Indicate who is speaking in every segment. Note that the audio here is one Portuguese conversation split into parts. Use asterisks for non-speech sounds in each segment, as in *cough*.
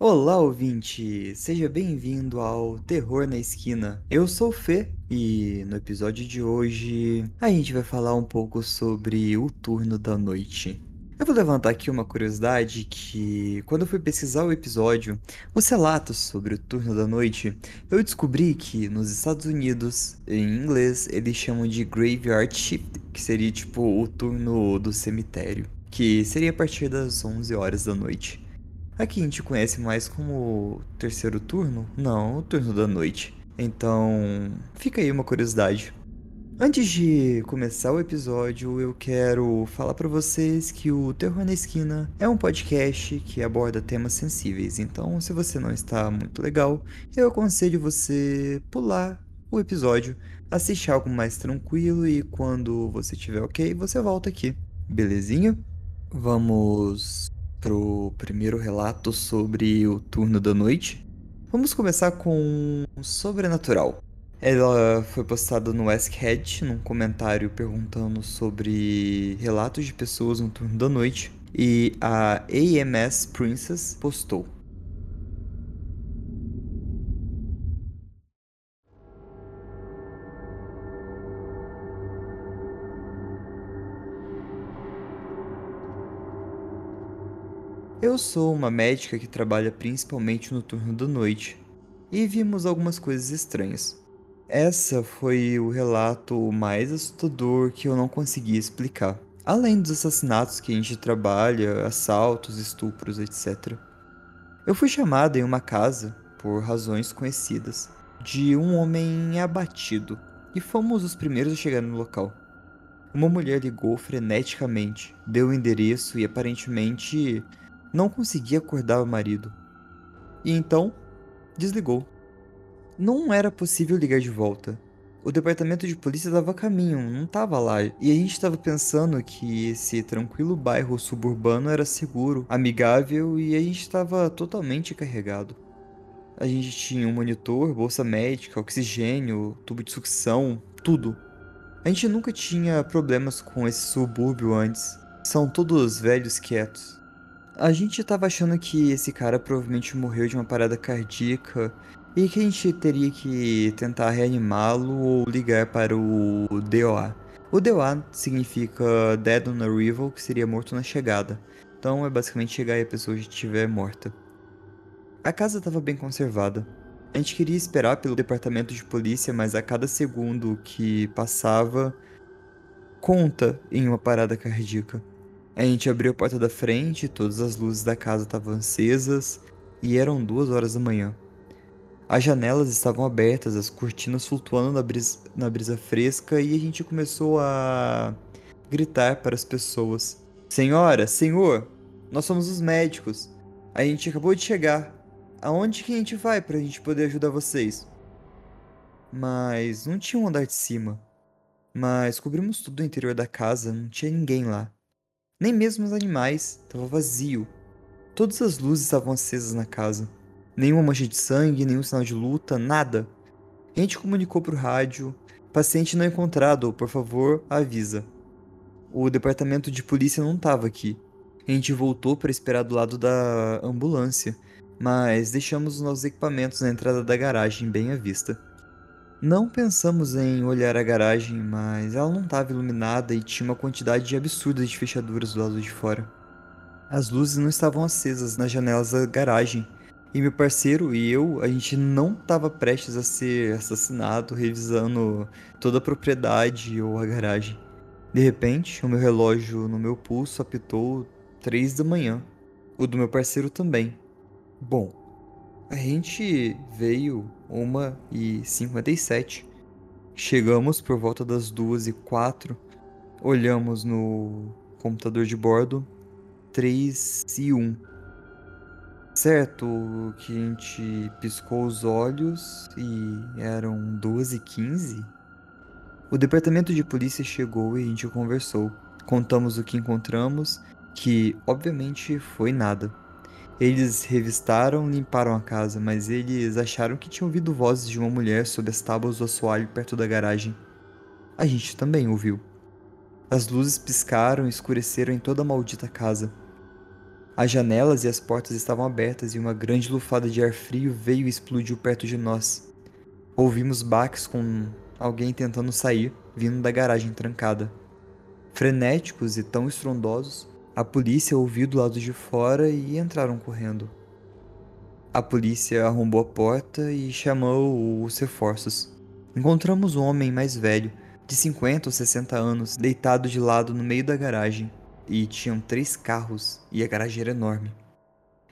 Speaker 1: Olá, ouvinte! Seja bem-vindo ao Terror na Esquina. Eu sou o Fê e no episódio de hoje a gente vai falar um pouco sobre o turno da noite. Eu vou levantar aqui uma curiosidade que, quando eu fui pesquisar o episódio, os relatos sobre o turno da noite, eu descobri que nos Estados Unidos, em inglês, eles chamam de Graveyard Shift, que seria tipo o turno do cemitério, que seria a partir das 11 horas da noite. Aqui a gente conhece mais como terceiro turno? Não, o turno da noite. Então, fica aí uma curiosidade. Antes de começar o episódio, eu quero falar para vocês que o Terror na Esquina é um podcast que aborda temas sensíveis. Então, se você não está muito legal, eu aconselho você pular o episódio, assistir algo mais tranquilo e quando você estiver ok, você volta aqui. Belezinha? Vamos pro primeiro relato sobre o turno da noite. Vamos começar com Sobrenatural. Ela foi postada no Askhead, num comentário perguntando sobre relatos de pessoas no turno da noite. E a AMS Princess postou. Eu sou uma médica que trabalha principalmente no turno da noite e vimos algumas coisas estranhas. Essa foi o relato mais assustador que eu não consegui explicar. Além dos assassinatos que a gente trabalha, assaltos, estupros, etc. Eu fui chamada em uma casa, por razões conhecidas, de um homem abatido e fomos os primeiros a chegar no local. Uma mulher ligou freneticamente, deu o endereço e aparentemente não conseguia acordar o marido. E então, desligou. Não era possível ligar de volta. O departamento de polícia estava a caminho, não estava lá. E a gente estava pensando que esse tranquilo bairro suburbano era seguro, amigável e a gente estava totalmente carregado. A gente tinha um monitor, bolsa médica, oxigênio, tubo de sucção, tudo. A gente nunca tinha problemas com esse subúrbio antes. São todos velhos quietos. A gente tava achando que esse cara provavelmente morreu de uma parada cardíaca e que a gente teria que tentar reanimá-lo ou ligar para o DOA. O DOA significa Dead on Arrival, que seria morto na chegada. Então é basicamente chegar e a pessoa já estiver morta. A casa estava bem conservada. A gente queria esperar pelo departamento de polícia, mas a cada segundo que passava, conta em uma parada cardíaca. A gente abriu a porta da frente, todas as luzes da casa estavam acesas e eram duas horas da manhã. As janelas estavam abertas, as cortinas flutuando na brisa, na brisa fresca e a gente começou a gritar para as pessoas: Senhora, senhor, nós somos os médicos. A gente acabou de chegar. Aonde que a gente vai para a gente poder ajudar vocês? Mas não tinha um andar de cima. Mas cobrimos tudo o interior da casa, não tinha ninguém lá. Nem mesmo os animais, estava vazio. Todas as luzes estavam acesas na casa. Nenhuma mancha de sangue, nenhum sinal de luta, nada. A gente comunicou por rádio. Paciente não encontrado, por favor, avisa. O departamento de polícia não estava aqui. A gente voltou para esperar do lado da ambulância, mas deixamos os nossos equipamentos na entrada da garagem bem à vista. Não pensamos em olhar a garagem, mas ela não estava iluminada e tinha uma quantidade absurda de fechaduras do lado de fora. As luzes não estavam acesas nas janelas da garagem, e meu parceiro e eu, a gente não estava prestes a ser assassinado revisando toda a propriedade ou a garagem. De repente, o meu relógio no meu pulso apitou três da manhã. O do meu parceiro também. Bom, a gente veio uma e cinquenta e sete. Chegamos por volta das duas e quatro. Olhamos no computador de bordo 3 e 1. Certo que a gente piscou os olhos e eram 12 e 15. O departamento de polícia chegou e a gente conversou. Contamos o que encontramos, que obviamente foi nada. Eles revistaram, limparam a casa, mas eles acharam que tinham ouvido vozes de uma mulher sob as tábuas do assoalho perto da garagem. A gente também ouviu. As luzes piscaram e escureceram em toda a maldita casa. As janelas e as portas estavam abertas e uma grande lufada de ar frio veio e explodiu perto de nós. Ouvimos baques com alguém tentando sair, vindo da garagem trancada. Frenéticos e tão estrondosos, a polícia ouviu do lado de fora e entraram correndo. A polícia arrombou a porta e chamou os reforços. Encontramos um homem mais velho, de 50 ou 60 anos, deitado de lado no meio da garagem, e tinham três carros e a garagem era enorme.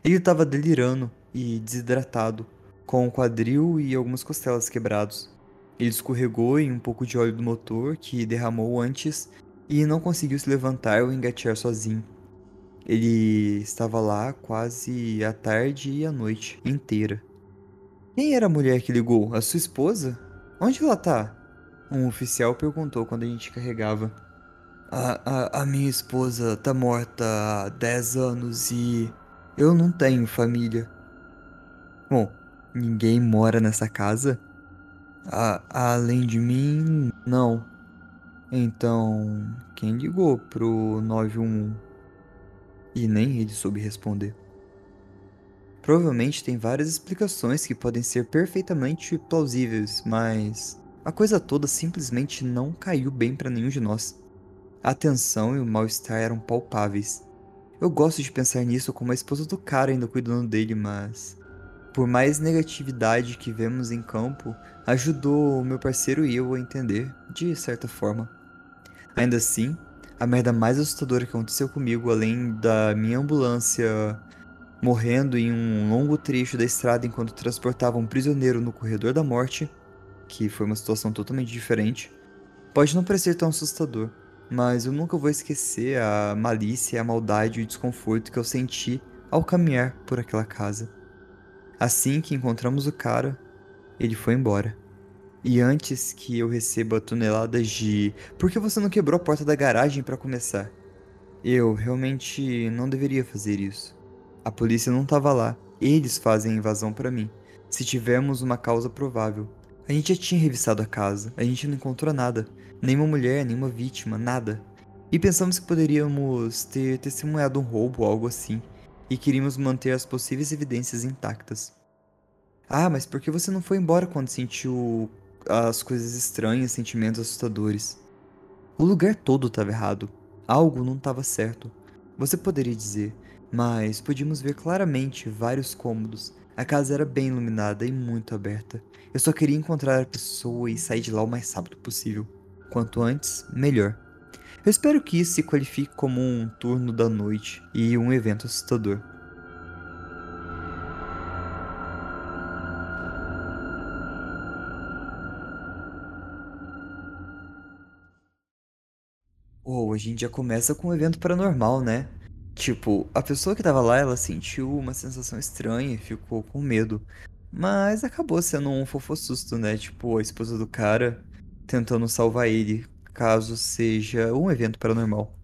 Speaker 1: Ele estava delirando e desidratado, com o quadril e algumas costelas quebrados. Ele escorregou em um pouco de óleo do motor que derramou antes e não conseguiu se levantar ou engatear sozinho. Ele estava lá quase a tarde e a noite inteira. Quem era a mulher que ligou? A sua esposa? Onde ela tá? Um oficial perguntou quando a gente carregava. A, a, a minha esposa tá morta há 10 anos e eu não tenho família. Bom, ninguém mora nessa casa? A, além de mim, não. Então, quem ligou pro 911? E nem ele soube responder. Provavelmente tem várias explicações que podem ser perfeitamente plausíveis, mas a coisa toda simplesmente não caiu bem para nenhum de nós. A tensão e o mal-estar eram palpáveis. Eu gosto de pensar nisso como a esposa do cara ainda cuidando dele, mas. Por mais negatividade que vemos em campo, ajudou o meu parceiro e eu a entender, de certa forma. Ainda assim, a merda mais assustadora que aconteceu comigo, além da minha ambulância morrendo em um longo trecho da estrada enquanto transportava um prisioneiro no corredor da morte, que foi uma situação totalmente diferente, pode não parecer tão assustador mas eu nunca vou esquecer a malícia, a maldade e o desconforto que eu senti ao caminhar por aquela casa. Assim que encontramos o cara, ele foi embora. E antes que eu receba toneladas de por que você não quebrou a porta da garagem para começar? Eu realmente não deveria fazer isso. A polícia não estava lá. Eles fazem a invasão para mim. Se tivermos uma causa provável, a gente já tinha revistado a casa, a gente não encontrou nada. Nenhuma mulher, nenhuma vítima, nada. E pensamos que poderíamos ter testemunhado um roubo ou algo assim, e queríamos manter as possíveis evidências intactas. Ah, mas por que você não foi embora quando sentiu as coisas estranhas, sentimentos assustadores? O lugar todo estava errado. Algo não estava certo. Você poderia dizer, mas podíamos ver claramente vários cômodos. A casa era bem iluminada e muito aberta. Eu só queria encontrar a pessoa e sair de lá o mais rápido possível. Quanto antes, melhor. Eu espero que isso se qualifique como um turno da noite e um evento assustador. Ou oh, a gente já começa com um evento paranormal, né? Tipo, a pessoa que tava lá, ela sentiu uma sensação estranha e ficou com medo. Mas acabou sendo um fofo susto, né? Tipo, a esposa do cara tentando salvar ele, caso seja um evento paranormal.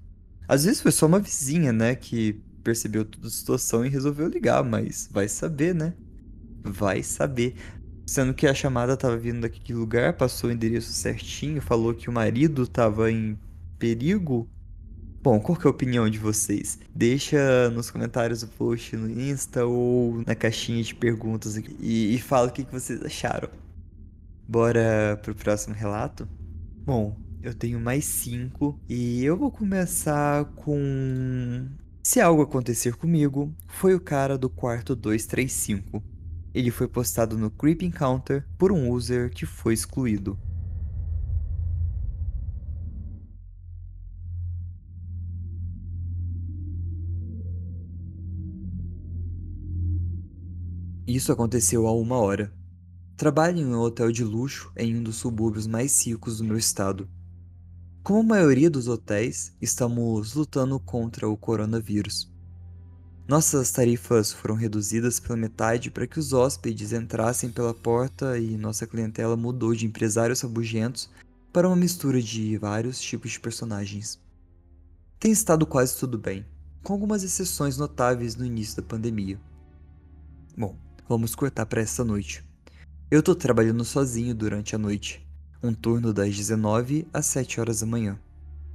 Speaker 1: Às vezes foi só uma vizinha, né, que percebeu toda a situação e resolveu ligar, mas vai saber, né? Vai saber. Sendo que a chamada estava vindo daquele lugar, passou o endereço certinho, falou que o marido estava em perigo. Bom, qual que é a opinião de vocês? Deixa nos comentários do post no Insta ou na caixinha de perguntas e, e fala o que, que vocês acharam. Bora pro próximo relato? Bom, eu tenho mais cinco e eu vou começar com. Se algo acontecer comigo, foi o cara do quarto 235. Ele foi postado no Creep Encounter por um user que foi excluído. Isso aconteceu há uma hora. Trabalho em um hotel de luxo em um dos subúrbios mais ricos do meu estado. Como a maioria dos hotéis, estamos lutando contra o coronavírus. Nossas tarifas foram reduzidas pela metade para que os hóspedes entrassem pela porta e nossa clientela mudou de empresários rabugentos para uma mistura de vários tipos de personagens. Tem estado quase tudo bem, com algumas exceções notáveis no início da pandemia. Bom, vamos cortar para esta noite. Eu tô trabalhando sozinho durante a noite, um turno das 19 às 7 horas da manhã.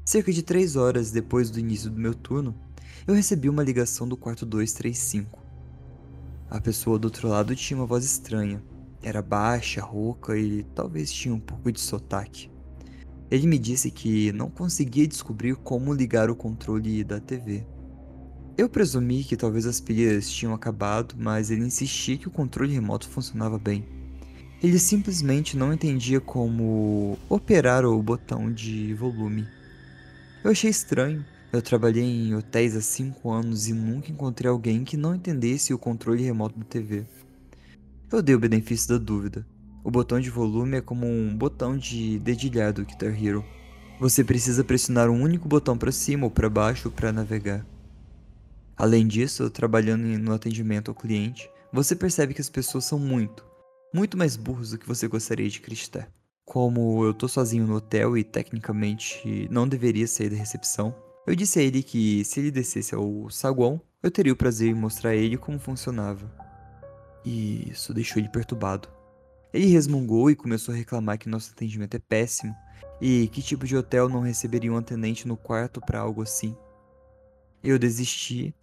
Speaker 1: Cerca de 3 horas depois do início do meu turno, eu recebi uma ligação do quarto 235. A pessoa do outro lado tinha uma voz estranha. Era baixa, rouca e talvez tinha um pouco de sotaque. Ele me disse que não conseguia descobrir como ligar o controle da TV. Eu presumi que talvez as pilhas tinham acabado, mas ele insistia que o controle remoto funcionava bem. Ele simplesmente não entendia como operar o botão de volume. Eu achei estranho. Eu trabalhei em hotéis há 5 anos e nunca encontrei alguém que não entendesse o controle remoto da TV. Eu dei o benefício da dúvida. O botão de volume é como um botão de dedilhar do Guitar Hero. Você precisa pressionar um único botão para cima ou para baixo para navegar. Além disso, trabalhando no atendimento ao cliente, você percebe que as pessoas são muito, muito mais burros do que você gostaria de acreditar. Como eu tô sozinho no hotel e tecnicamente não deveria sair da recepção, eu disse a ele que se ele descesse ao saguão, eu teria o prazer em mostrar a ele como funcionava. E isso deixou ele perturbado. Ele resmungou e começou a reclamar que nosso atendimento é péssimo e que tipo de hotel não receberia um atendente no quarto para algo assim. Eu desisti.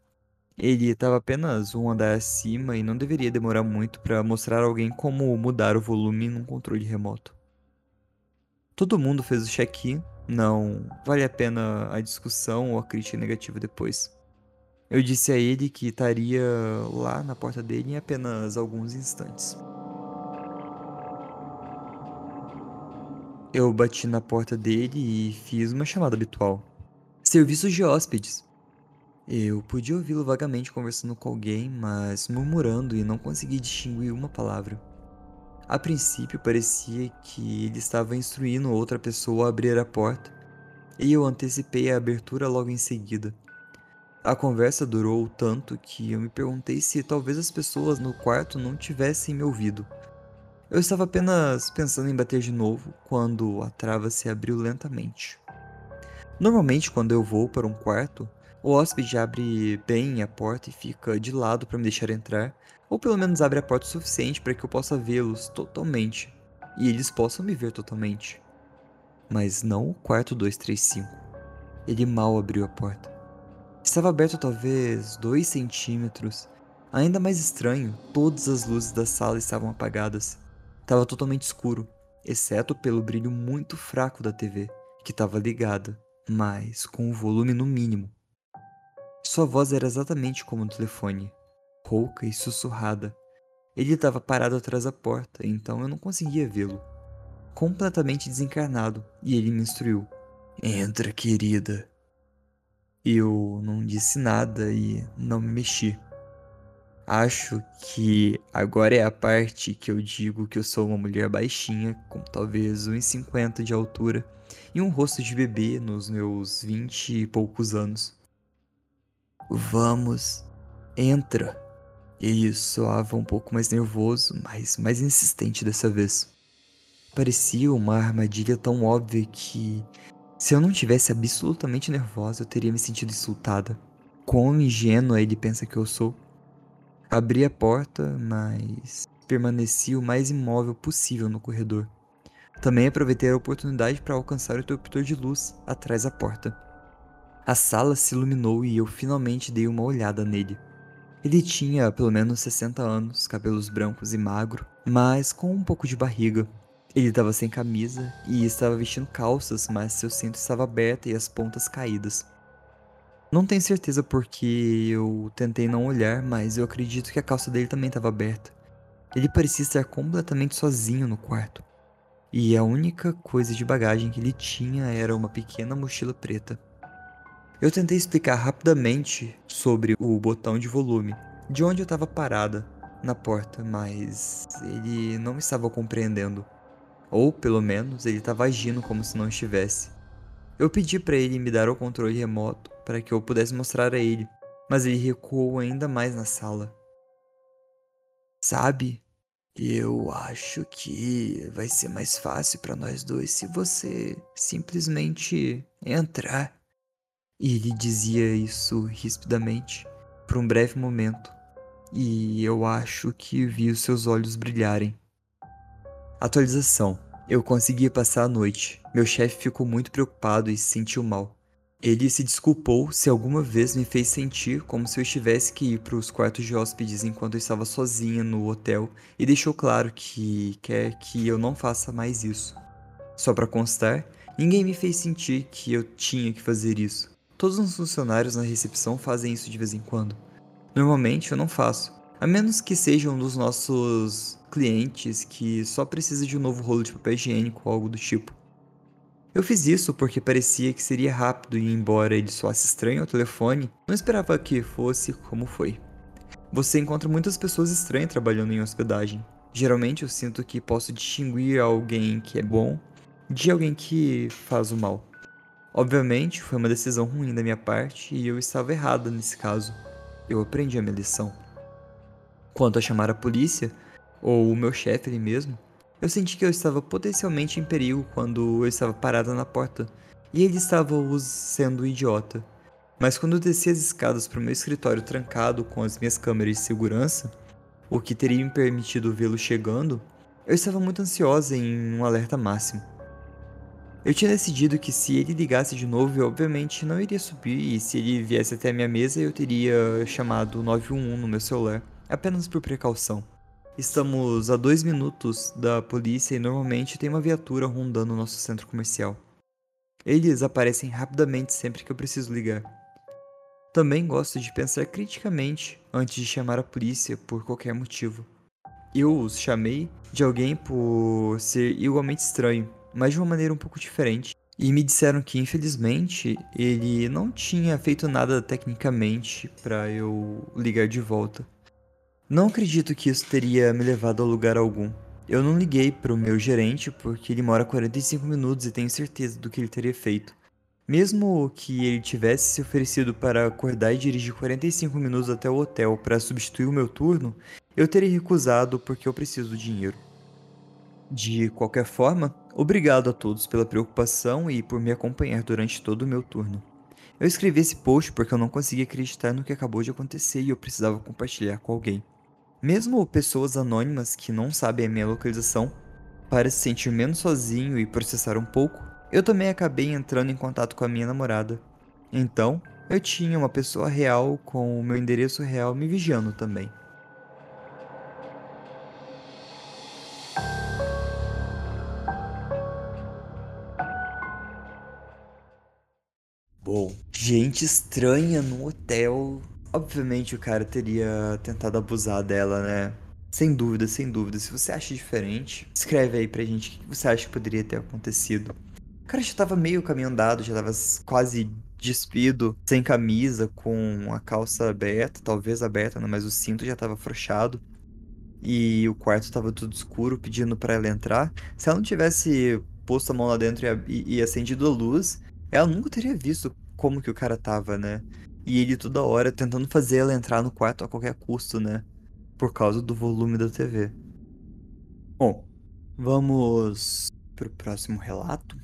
Speaker 1: Ele estava apenas um andar acima e não deveria demorar muito para mostrar a alguém como mudar o volume num controle remoto. Todo mundo fez o check-in, não vale a pena a discussão ou a crítica negativa depois. Eu disse a ele que estaria lá na porta dele em apenas alguns instantes. Eu bati na porta dele e fiz uma chamada habitual. Serviços de hóspedes. Eu podia ouvi-lo vagamente conversando com alguém, mas murmurando e não consegui distinguir uma palavra. A princípio parecia que ele estava instruindo outra pessoa a abrir a porta, e eu antecipei a abertura logo em seguida. A conversa durou tanto que eu me perguntei se talvez as pessoas no quarto não tivessem me ouvido. Eu estava apenas pensando em bater de novo quando a trava se abriu lentamente. Normalmente, quando eu vou para um quarto, o hóspede abre bem a porta e fica de lado para me deixar entrar, ou pelo menos abre a porta o suficiente para que eu possa vê-los totalmente e eles possam me ver totalmente. Mas não o quarto 235. Ele mal abriu a porta. Estava aberto talvez dois centímetros. Ainda mais estranho, todas as luzes da sala estavam apagadas. Estava totalmente escuro, exceto pelo brilho muito fraco da TV, que estava ligada, mas com o volume no mínimo. Sua voz era exatamente como no telefone, rouca e sussurrada. Ele estava parado atrás da porta, então eu não conseguia vê-lo. Completamente desencarnado, e ele me instruiu: Entra, querida. Eu não disse nada e não me mexi. Acho que agora é a parte que eu digo que eu sou uma mulher baixinha, com talvez 1,50 de altura e um rosto de bebê nos meus vinte e poucos anos. Vamos, entra. Ele soava um pouco mais nervoso, mas mais insistente dessa vez. Parecia uma armadilha tão óbvia que, se eu não tivesse absolutamente nervosa, eu teria me sentido insultada. Quão ingênua ele pensa que eu sou. Abri a porta, mas permaneci o mais imóvel possível no corredor. Também aproveitei a oportunidade para alcançar o interruptor de luz atrás da porta. A sala se iluminou e eu finalmente dei uma olhada nele. Ele tinha pelo menos 60 anos, cabelos brancos e magro, mas com um pouco de barriga. Ele estava sem camisa e estava vestindo calças, mas seu cinto estava aberto e as pontas caídas. Não tenho certeza porque eu tentei não olhar, mas eu acredito que a calça dele também estava aberta. Ele parecia estar completamente sozinho no quarto. E a única coisa de bagagem que ele tinha era uma pequena mochila preta. Eu tentei explicar rapidamente sobre o botão de volume, de onde eu estava parada na porta, mas ele não estava compreendendo. Ou pelo menos ele estava agindo como se não estivesse. Eu pedi para ele me dar o controle remoto para que eu pudesse mostrar a ele, mas ele recuou ainda mais na sala. Sabe, eu acho que vai ser mais fácil para nós dois se você simplesmente entrar. E ele dizia isso rispidamente por um breve momento, e eu acho que vi os seus olhos brilharem. Atualização. Eu consegui passar a noite. Meu chefe ficou muito preocupado e se sentiu mal. Ele se desculpou se alguma vez me fez sentir como se eu tivesse que ir para os quartos de hóspedes enquanto eu estava sozinha no hotel e deixou claro que quer que eu não faça mais isso. Só para constar, ninguém me fez sentir que eu tinha que fazer isso. Todos os funcionários na recepção fazem isso de vez em quando. Normalmente eu não faço, a menos que seja um dos nossos clientes que só precisa de um novo rolo de papel higiênico ou algo do tipo. Eu fiz isso porque parecia que seria rápido e embora ele soasse estranho ao telefone, não esperava que fosse como foi. Você encontra muitas pessoas estranhas trabalhando em hospedagem. Geralmente eu sinto que posso distinguir alguém que é bom de alguém que faz o mal. Obviamente, foi uma decisão ruim da minha parte e eu estava errada nesse caso. Eu aprendi a minha lição. Quanto a chamar a polícia, ou o meu chefe ali mesmo, eu senti que eu estava potencialmente em perigo quando eu estava parada na porta e ele estava sendo idiota. Mas quando eu desci as escadas para o meu escritório trancado com as minhas câmeras de segurança, o que teria me permitido vê-lo chegando, eu estava muito ansiosa em um alerta máximo. Eu tinha decidido que se ele ligasse de novo, eu obviamente não iria subir e se ele viesse até a minha mesa, eu teria chamado 911 no meu celular, apenas por precaução. Estamos a dois minutos da polícia e normalmente tem uma viatura rondando o nosso centro comercial. Eles aparecem rapidamente sempre que eu preciso ligar. Também gosto de pensar criticamente antes de chamar a polícia por qualquer motivo. Eu os chamei de alguém por ser igualmente estranho, mas de uma maneira um pouco diferente. E me disseram que, infelizmente, ele não tinha feito nada tecnicamente para eu ligar de volta. Não acredito que isso teria me levado a lugar algum. Eu não liguei para o meu gerente porque ele mora 45 minutos e tenho certeza do que ele teria feito. Mesmo que ele tivesse se oferecido para acordar e dirigir 45 minutos até o hotel para substituir o meu turno, eu teria recusado porque eu preciso do dinheiro. De qualquer forma, obrigado a todos pela preocupação e por me acompanhar durante todo o meu turno. Eu escrevi esse post porque eu não conseguia acreditar no que acabou de acontecer e eu precisava compartilhar com alguém. Mesmo pessoas anônimas que não sabem a minha localização, para se sentir menos sozinho e processar um pouco, eu também acabei entrando em contato com a minha namorada. Então, eu tinha uma pessoa real com o meu endereço real me vigiando também. Bom, gente estranha no hotel Obviamente o cara teria tentado abusar dela, né? Sem dúvida, sem dúvida. Se você acha diferente, escreve aí pra gente o que você acha que poderia ter acontecido. O cara já tava meio caminho andado, já tava quase despido, sem camisa, com a calça aberta, talvez aberta, né? mas o cinto já tava afrouxado. E o quarto tava tudo escuro, pedindo para ela entrar. Se ela não tivesse posto a mão lá dentro e, e acendido a luz, ela nunca teria visto como que o cara tava, né? E ele toda hora tentando fazer ela entrar no quarto a qualquer custo, né? Por causa do volume da TV. Bom, vamos pro próximo relato.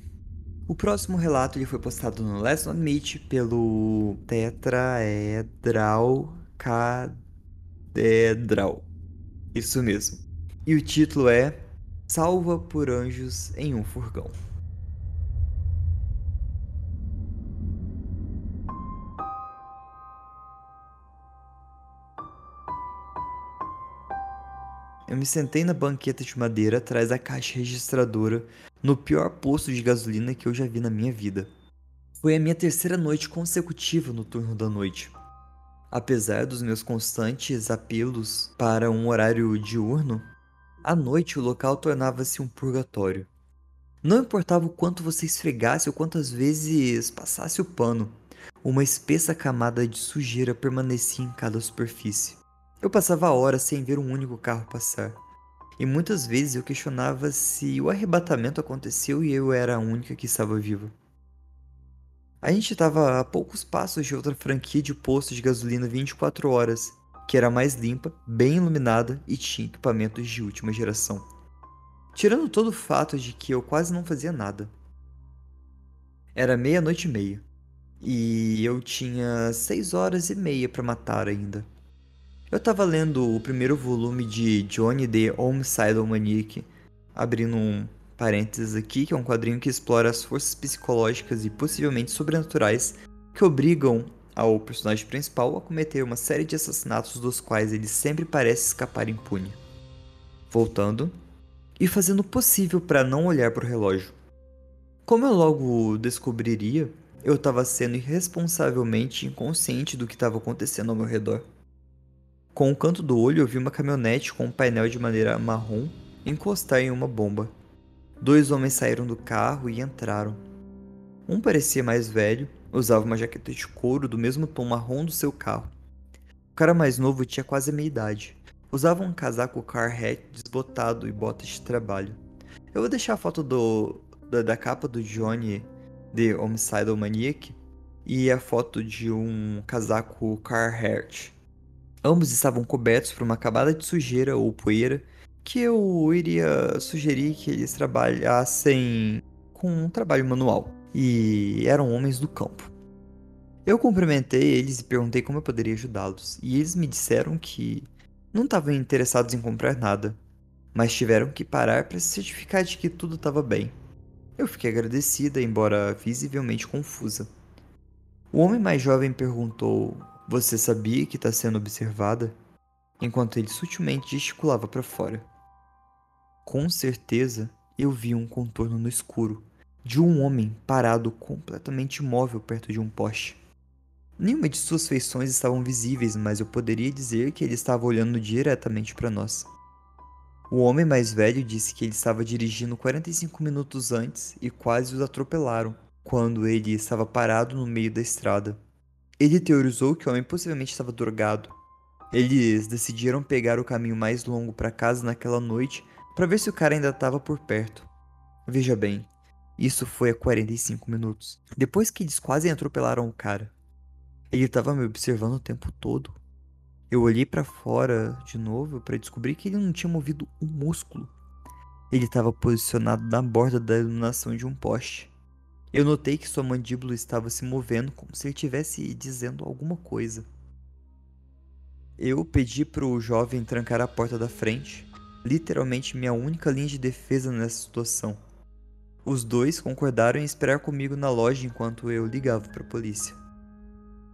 Speaker 1: O próximo relato ele foi postado no Last Not Meet pelo Tetraedral Cadedral. Isso mesmo. E o título é Salva por Anjos em um Furgão. Eu me sentei na banqueta de madeira atrás da caixa registradora no pior posto de gasolina que eu já vi na minha vida. Foi a minha terceira noite consecutiva no turno da noite. Apesar dos meus constantes apelos para um horário diurno, à noite o local tornava-se um purgatório. Não importava o quanto você esfregasse ou quantas vezes passasse o pano, uma espessa camada de sujeira permanecia em cada superfície. Eu passava horas sem ver um único carro passar. E muitas vezes eu questionava se o arrebatamento aconteceu e eu era a única que estava viva. A gente estava a poucos passos de outra franquia de posto de gasolina 24 horas, que era mais limpa, bem iluminada e tinha equipamentos de última geração. Tirando todo o fato de que eu quase não fazia nada. Era meia-noite e meia, e eu tinha seis horas e meia para matar ainda. Eu tava lendo o primeiro volume de Johnny the Homicidal Maniac, abrindo um parênteses aqui, que é um quadrinho que explora as forças psicológicas e possivelmente sobrenaturais que obrigam ao personagem principal a cometer uma série de assassinatos dos quais ele sempre parece escapar impune. Voltando e fazendo o possível para não olhar para o relógio. Como eu logo descobriria, eu estava sendo irresponsavelmente inconsciente do que estava acontecendo ao meu redor. Com o canto do olho, eu vi uma caminhonete com um painel de madeira marrom encostar em uma bomba. Dois homens saíram do carro e entraram. Um parecia mais velho, usava uma jaqueta de couro do mesmo tom marrom do seu carro. O cara mais novo tinha quase a idade. Usava um casaco Carhartt desbotado e botas de trabalho. Eu vou deixar a foto do, da, da capa do Johnny de Homicidal Maniac e a foto de um casaco Carhartt. Ambos estavam cobertos por uma camada de sujeira ou poeira que eu iria sugerir que eles trabalhassem com um trabalho manual e eram homens do campo. Eu cumprimentei eles e perguntei como eu poderia ajudá-los, e eles me disseram que não estavam interessados em comprar nada, mas tiveram que parar para se certificar de que tudo estava bem. Eu fiquei agradecida, embora visivelmente confusa. O homem mais jovem perguntou você sabia que está sendo observada? Enquanto ele sutilmente gesticulava para fora. Com certeza, eu vi um contorno no escuro de um homem parado completamente imóvel perto de um poste. Nenhuma de suas feições estavam visíveis, mas eu poderia dizer que ele estava olhando diretamente para nós. O homem mais velho disse que ele estava dirigindo 45 minutos antes e quase os atropelaram quando ele estava parado no meio da estrada. Ele teorizou que o homem possivelmente estava drogado. Eles decidiram pegar o caminho mais longo para casa naquela noite para ver se o cara ainda estava por perto. Veja bem, isso foi a 45 minutos. Depois que eles quase atropelaram o cara. Ele estava me observando o tempo todo. Eu olhei para fora de novo para descobrir que ele não tinha movido um músculo. Ele estava posicionado na borda da iluminação de um poste. Eu notei que sua mandíbula estava se movendo como se ele estivesse dizendo alguma coisa. Eu pedi para o jovem trancar a porta da frente, literalmente minha única linha de defesa nessa situação. Os dois concordaram em esperar comigo na loja enquanto eu ligava para a polícia.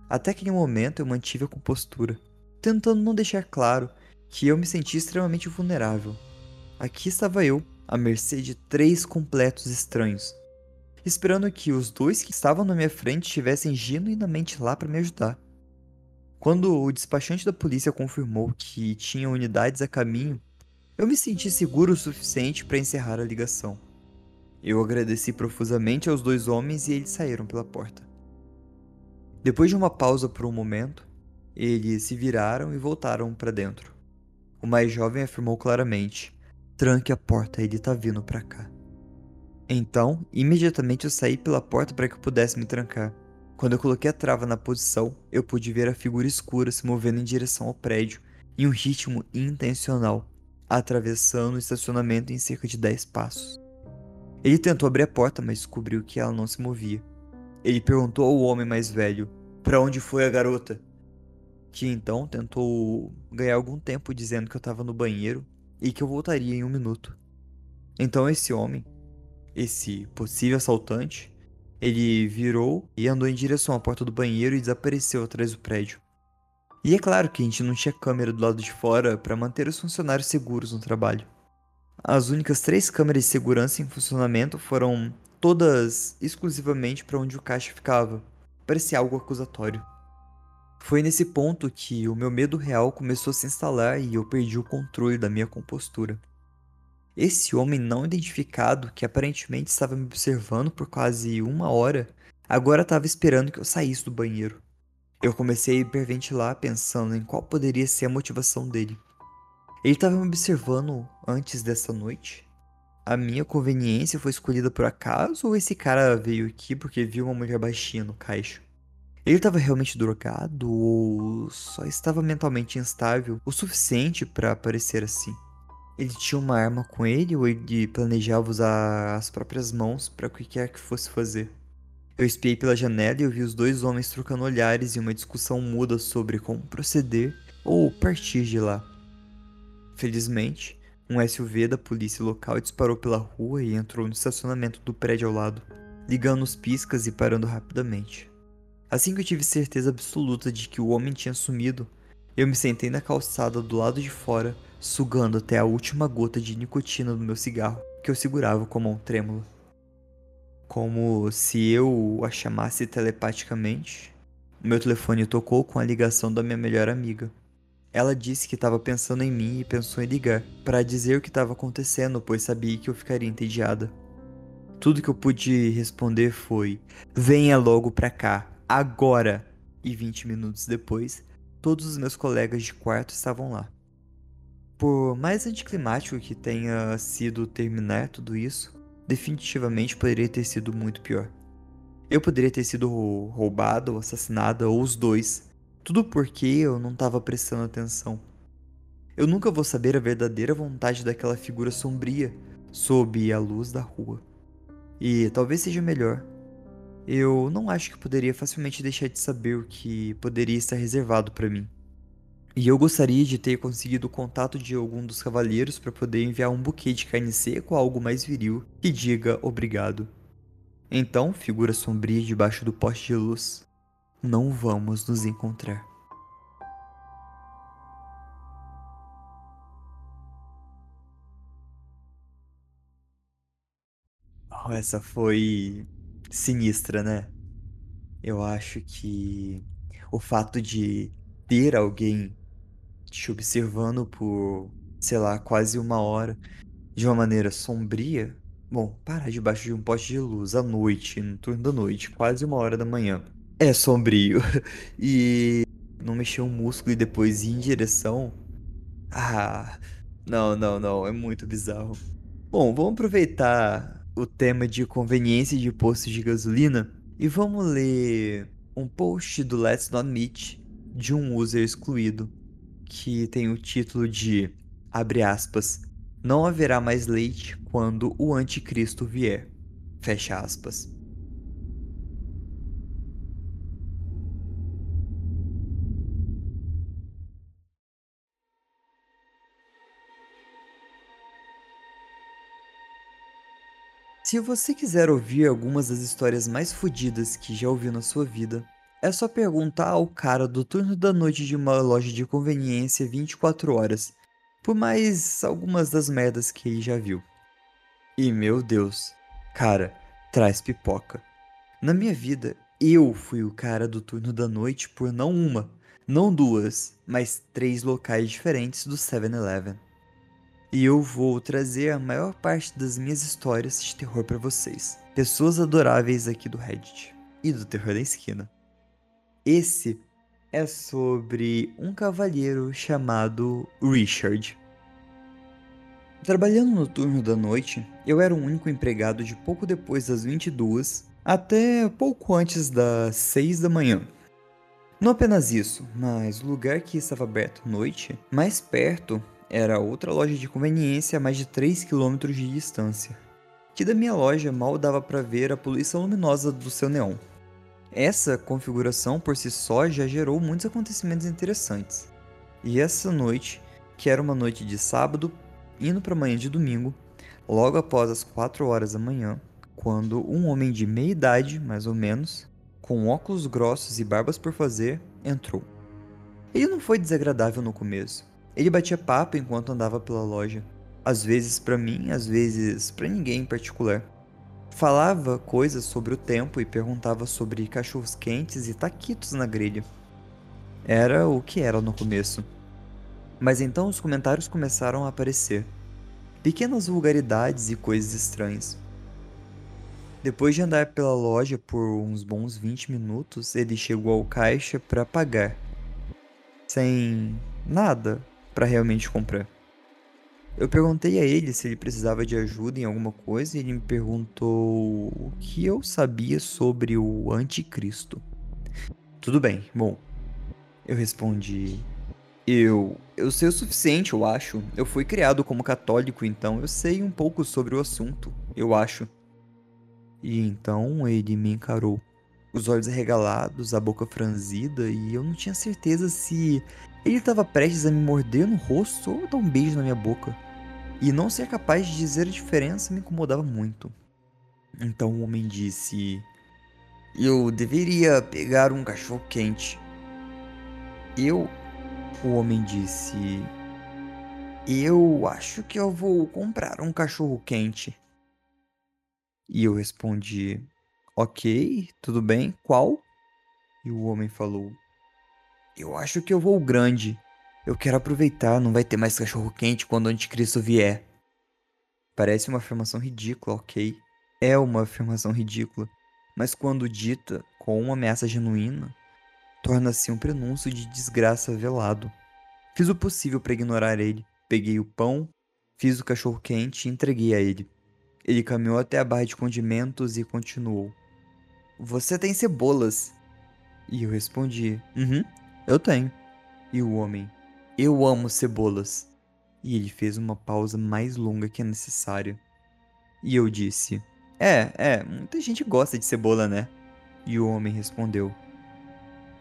Speaker 1: Até aquele momento eu mantive a compostura, tentando não deixar claro que eu me sentia extremamente vulnerável. Aqui estava eu, à mercê de três completos estranhos, esperando que os dois que estavam na minha frente estivessem genuinamente lá para me ajudar. Quando o despachante da polícia confirmou que tinha unidades a caminho, eu me senti seguro o suficiente para encerrar a ligação. Eu agradeci profusamente aos dois homens e eles saíram pela porta. Depois de uma pausa por um momento, eles se viraram e voltaram para dentro. O mais jovem afirmou claramente: Tranque a porta, ele tá vindo para cá. Então, imediatamente eu saí pela porta para que eu pudesse me trancar. Quando eu coloquei a trava na posição, eu pude ver a figura escura se movendo em direção ao prédio, em um ritmo intencional, atravessando o estacionamento em cerca de 10 passos. Ele tentou abrir a porta, mas descobriu que ela não se movia. Ele perguntou ao homem mais velho: Para onde foi a garota? Que então tentou ganhar algum tempo dizendo que eu estava no banheiro e que eu voltaria em um minuto. Então esse homem, esse possível assaltante, ele virou e andou em direção à porta do banheiro e desapareceu atrás do prédio. E é claro que a gente não tinha câmera do lado de fora para manter os funcionários seguros no trabalho. As únicas três câmeras de segurança em funcionamento foram todas exclusivamente para onde o caixa ficava. Parecia algo acusatório. Foi nesse ponto que o meu medo real começou a se instalar e eu perdi o controle da minha compostura. Esse homem não identificado, que aparentemente estava me observando por quase uma hora, agora estava esperando que eu saísse do banheiro. Eu comecei a hiperventilar pensando em qual poderia ser a motivação dele. Ele estava me observando antes dessa noite? A minha conveniência foi escolhida por acaso ou esse cara veio aqui porque viu uma mulher baixinha no caixa? Ele estava realmente drogado ou só estava mentalmente instável o suficiente para parecer assim? Ele tinha uma arma com ele ou ele planejava usar as próprias mãos para o que quer que fosse fazer? Eu espiei pela janela e eu vi os dois homens trocando olhares e uma discussão muda sobre como proceder ou partir de lá. Felizmente, um SUV da polícia local disparou pela rua e entrou no estacionamento do prédio ao lado, ligando os piscas e parando rapidamente. Assim que eu tive certeza absoluta de que o homem tinha sumido, eu me sentei na calçada do lado de fora, sugando até a última gota de nicotina do meu cigarro, que eu segurava com a mão trêmula. Como se eu a chamasse telepaticamente, o meu telefone tocou com a ligação da minha melhor amiga. Ela disse que estava pensando em mim e pensou em ligar para dizer o que estava acontecendo, pois sabia que eu ficaria entediada. Tudo que eu pude responder foi: venha logo pra cá, agora! E 20 minutos depois, todos os meus colegas de quarto estavam lá. Por mais anticlimático que tenha sido terminar tudo isso, definitivamente poderia ter sido muito pior. Eu poderia ter sido roubado ou assassinada, ou os dois. Tudo porque eu não estava prestando atenção. Eu nunca vou saber a verdadeira vontade daquela figura sombria sob a luz da rua. E talvez seja melhor. Eu não acho que poderia facilmente deixar de saber o que poderia estar reservado para mim. E eu gostaria de ter conseguido o contato de algum dos cavalheiros para poder enviar um buquê de carne seca ou algo mais viril que diga obrigado. Então, figura sombria debaixo do poste de luz, não vamos nos encontrar. Oh, essa foi sinistra, né? Eu acho que o fato de ter alguém te observando por, sei lá, quase uma hora de uma maneira sombria. Bom, parar debaixo de um poste de luz à noite, no turno da noite, quase uma hora da manhã. É sombrio. *laughs* E não mexer um músculo e depois ir em direção. Ah, não, não, não, é muito bizarro. Bom, vamos aproveitar o tema de conveniência de postos de gasolina e vamos ler um post do Let's Not Meet de um user excluído que tem o título de abre aspas não haverá mais leite quando o anticristo vier fecha aspas. Se você quiser ouvir algumas das histórias mais fodidas que já ouviu na sua vida, é só perguntar ao cara do turno da noite de uma loja de conveniência 24 horas, por mais algumas das merdas que ele já viu. E meu Deus, cara, traz pipoca. Na minha vida, eu fui o cara do turno da noite por não uma, não duas, mas três locais diferentes do 7-Eleven e eu vou trazer a maior parte das minhas histórias de terror para vocês. Pessoas adoráveis aqui do Reddit e do Terror da Esquina. Esse é sobre um cavalheiro chamado Richard. Trabalhando no turno da noite, eu era o único empregado de pouco depois das 22 até pouco antes das 6 da manhã. Não apenas isso, mas o lugar que estava aberto à noite, mais perto era outra loja de conveniência a mais de 3 km de distância, que da minha loja mal dava para ver a poluição luminosa do seu neon. Essa configuração por si só já gerou muitos acontecimentos interessantes. E essa noite, que era uma noite de sábado, indo para manhã de domingo, logo após as 4 horas da manhã, quando um homem de meia idade, mais ou menos, com óculos grossos e barbas por fazer, entrou. Ele não foi desagradável no começo, ele batia papo enquanto andava pela loja, às vezes para mim, às vezes para ninguém em particular. Falava coisas sobre o tempo e perguntava sobre cachorros quentes e taquitos na grelha. Era o que era no começo. Mas então os comentários começaram a aparecer. Pequenas vulgaridades e coisas estranhas. Depois de andar pela loja por uns bons 20 minutos, ele chegou ao caixa para pagar. Sem nada, para realmente comprar. Eu perguntei a ele se ele precisava de ajuda em alguma coisa e ele me perguntou o que eu sabia sobre o anticristo. Tudo bem, bom. Eu respondi: Eu, eu sei o suficiente, eu acho. Eu fui criado como católico, então eu sei um pouco sobre o assunto, eu acho. E então ele me encarou, os olhos arregalados, a boca franzida, e eu não tinha certeza se ele estava prestes a me morder no rosto ou dar um beijo na minha boca. E não ser capaz de dizer a diferença me incomodava muito. Então o homem disse: Eu deveria pegar um cachorro quente. Eu. O homem disse. Eu acho que eu vou comprar um cachorro quente. E eu respondi: Ok, tudo bem, qual? E o homem falou: Eu acho que eu vou grande. Eu quero aproveitar, não vai ter mais cachorro quente quando o anticristo vier. Parece uma afirmação ridícula, ok? É uma afirmação ridícula, mas quando dita com uma ameaça genuína, torna-se um prenúncio de desgraça velado. Fiz o possível para ignorar ele. Peguei o pão, fiz o cachorro quente e entreguei a ele. Ele caminhou até a barra de condimentos e continuou: Você tem cebolas? E eu respondi: Uhum, eu tenho. E o homem: Eu amo cebolas. E ele fez uma pausa mais longa que a necessária. E eu disse: É, é, muita gente gosta de cebola, né? E o homem respondeu: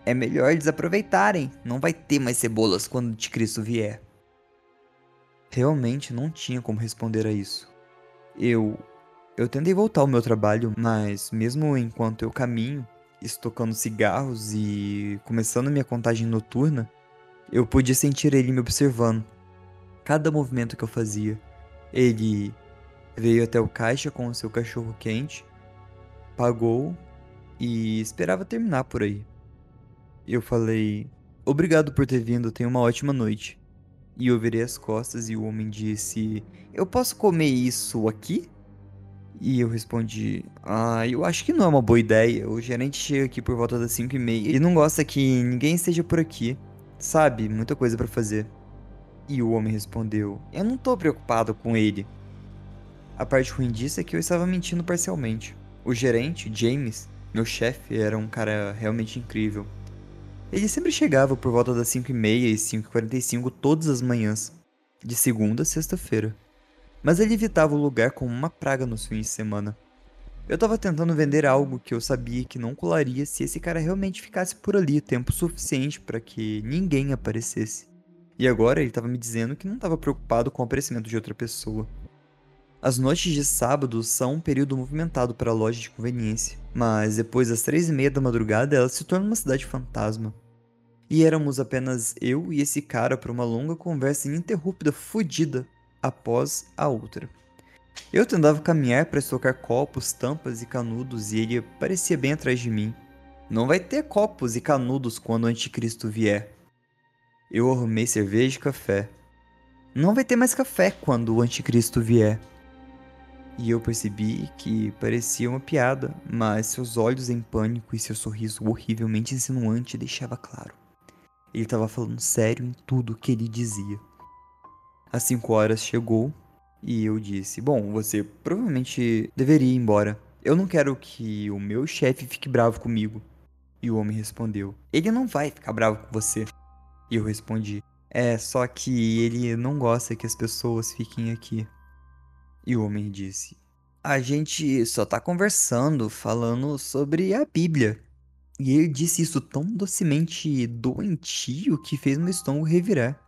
Speaker 1: É melhor eles aproveitarem, não vai ter mais cebolas quando o Cristo vier. Realmente não tinha como responder a isso. Eu. Eu tentei voltar ao meu trabalho, mas mesmo enquanto eu caminho, estocando cigarros e começando minha contagem noturna, eu podia sentir ele me observando. Cada movimento que eu fazia. Ele veio até o caixa com o seu cachorro quente, pagou e esperava terminar por aí. Eu falei: Obrigado por ter vindo, tenha uma ótima noite. E eu virei as costas e o homem disse: Eu posso comer isso aqui? E eu respondi: Ah, eu acho que não é uma boa ideia. O gerente chega aqui por volta das 5 e meia e não gosta que ninguém esteja por aqui. Sabe, muita coisa para fazer. E o homem respondeu: Eu não tô preocupado com ele. A parte ruim disso é que eu estava mentindo parcialmente. O gerente, James, meu chefe, era um cara realmente incrível. Ele sempre chegava por volta das 5 e meia e 5h45 todas as manhãs, de segunda a sexta-feira mas ele evitava o lugar como uma praga nos fins de semana. Eu tava tentando vender algo que eu sabia que não colaria se esse cara realmente ficasse por ali tempo suficiente para que ninguém aparecesse. E agora ele estava me dizendo que não estava preocupado com o aparecimento de outra pessoa. As noites de sábado são um período movimentado para a loja de conveniência, mas depois das três e meia da madrugada ela se torna uma cidade fantasma. E éramos apenas eu e esse cara para uma longa conversa ininterrupta fodida após a outra. Eu tentava caminhar para estocar copos, tampas e canudos e ele parecia bem atrás de mim. Não vai ter copos e canudos quando o anticristo vier. Eu arrumei cerveja e café. Não vai ter mais café quando o anticristo vier. E eu percebi que parecia uma piada, mas seus olhos em pânico e seu sorriso horrivelmente insinuante deixava claro. Ele estava falando sério em tudo que ele dizia. Às 5 horas chegou e eu disse: Bom, você provavelmente deveria ir embora. Eu não quero que o meu chefe fique bravo comigo. E o homem respondeu: Ele não vai ficar bravo com você. E eu respondi: É, só que ele não gosta que as pessoas fiquem aqui. E o homem disse: A gente só tá conversando, falando sobre a Bíblia. E ele disse isso tão docemente doentio que fez meu estômago revirar.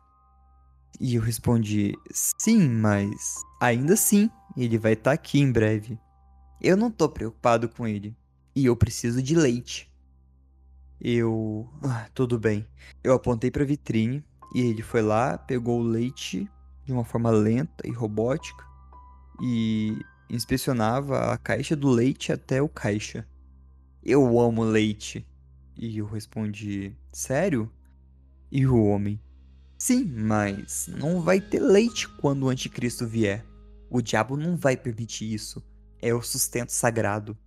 Speaker 1: E eu respondi: Sim, mas ainda assim, ele vai estar tá aqui em breve. Eu não tô preocupado com ele. E eu preciso de leite. Eu. Ah, tudo bem. Eu apontei para a vitrine e ele foi lá, pegou o leite de uma forma lenta e robótica e inspecionava a caixa do leite até o caixa. Eu amo leite. E eu respondi: Sério? E o homem: Sim, mas não vai ter leite quando o anticristo vier. O diabo não vai permitir isso. É o sustento sagrado.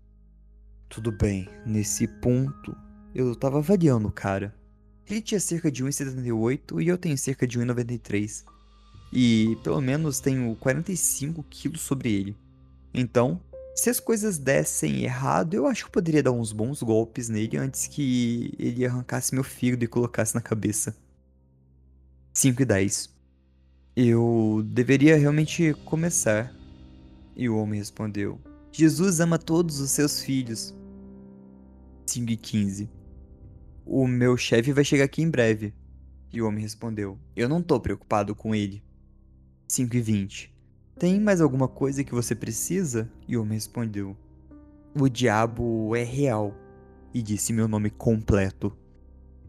Speaker 1: Tudo bem, nesse ponto eu tava avaliando o cara. Ele tinha cerca de 1,78 e eu tenho cerca de 1,93. E pelo menos tenho 45 quilos sobre ele. Então, se as coisas dessem errado, eu acho que eu poderia dar uns bons golpes nele antes que ele arrancasse meu fígado e colocasse na cabeça. 5 e 10. Eu deveria realmente começar. E o homem respondeu: Jesus ama todos os seus filhos. 5 e 15. O meu chefe vai chegar aqui em breve. E o homem respondeu: Eu não tô preocupado com ele. 5 e 20. Tem mais alguma coisa que você precisa? E o homem respondeu: O diabo é real. e disse meu nome completo.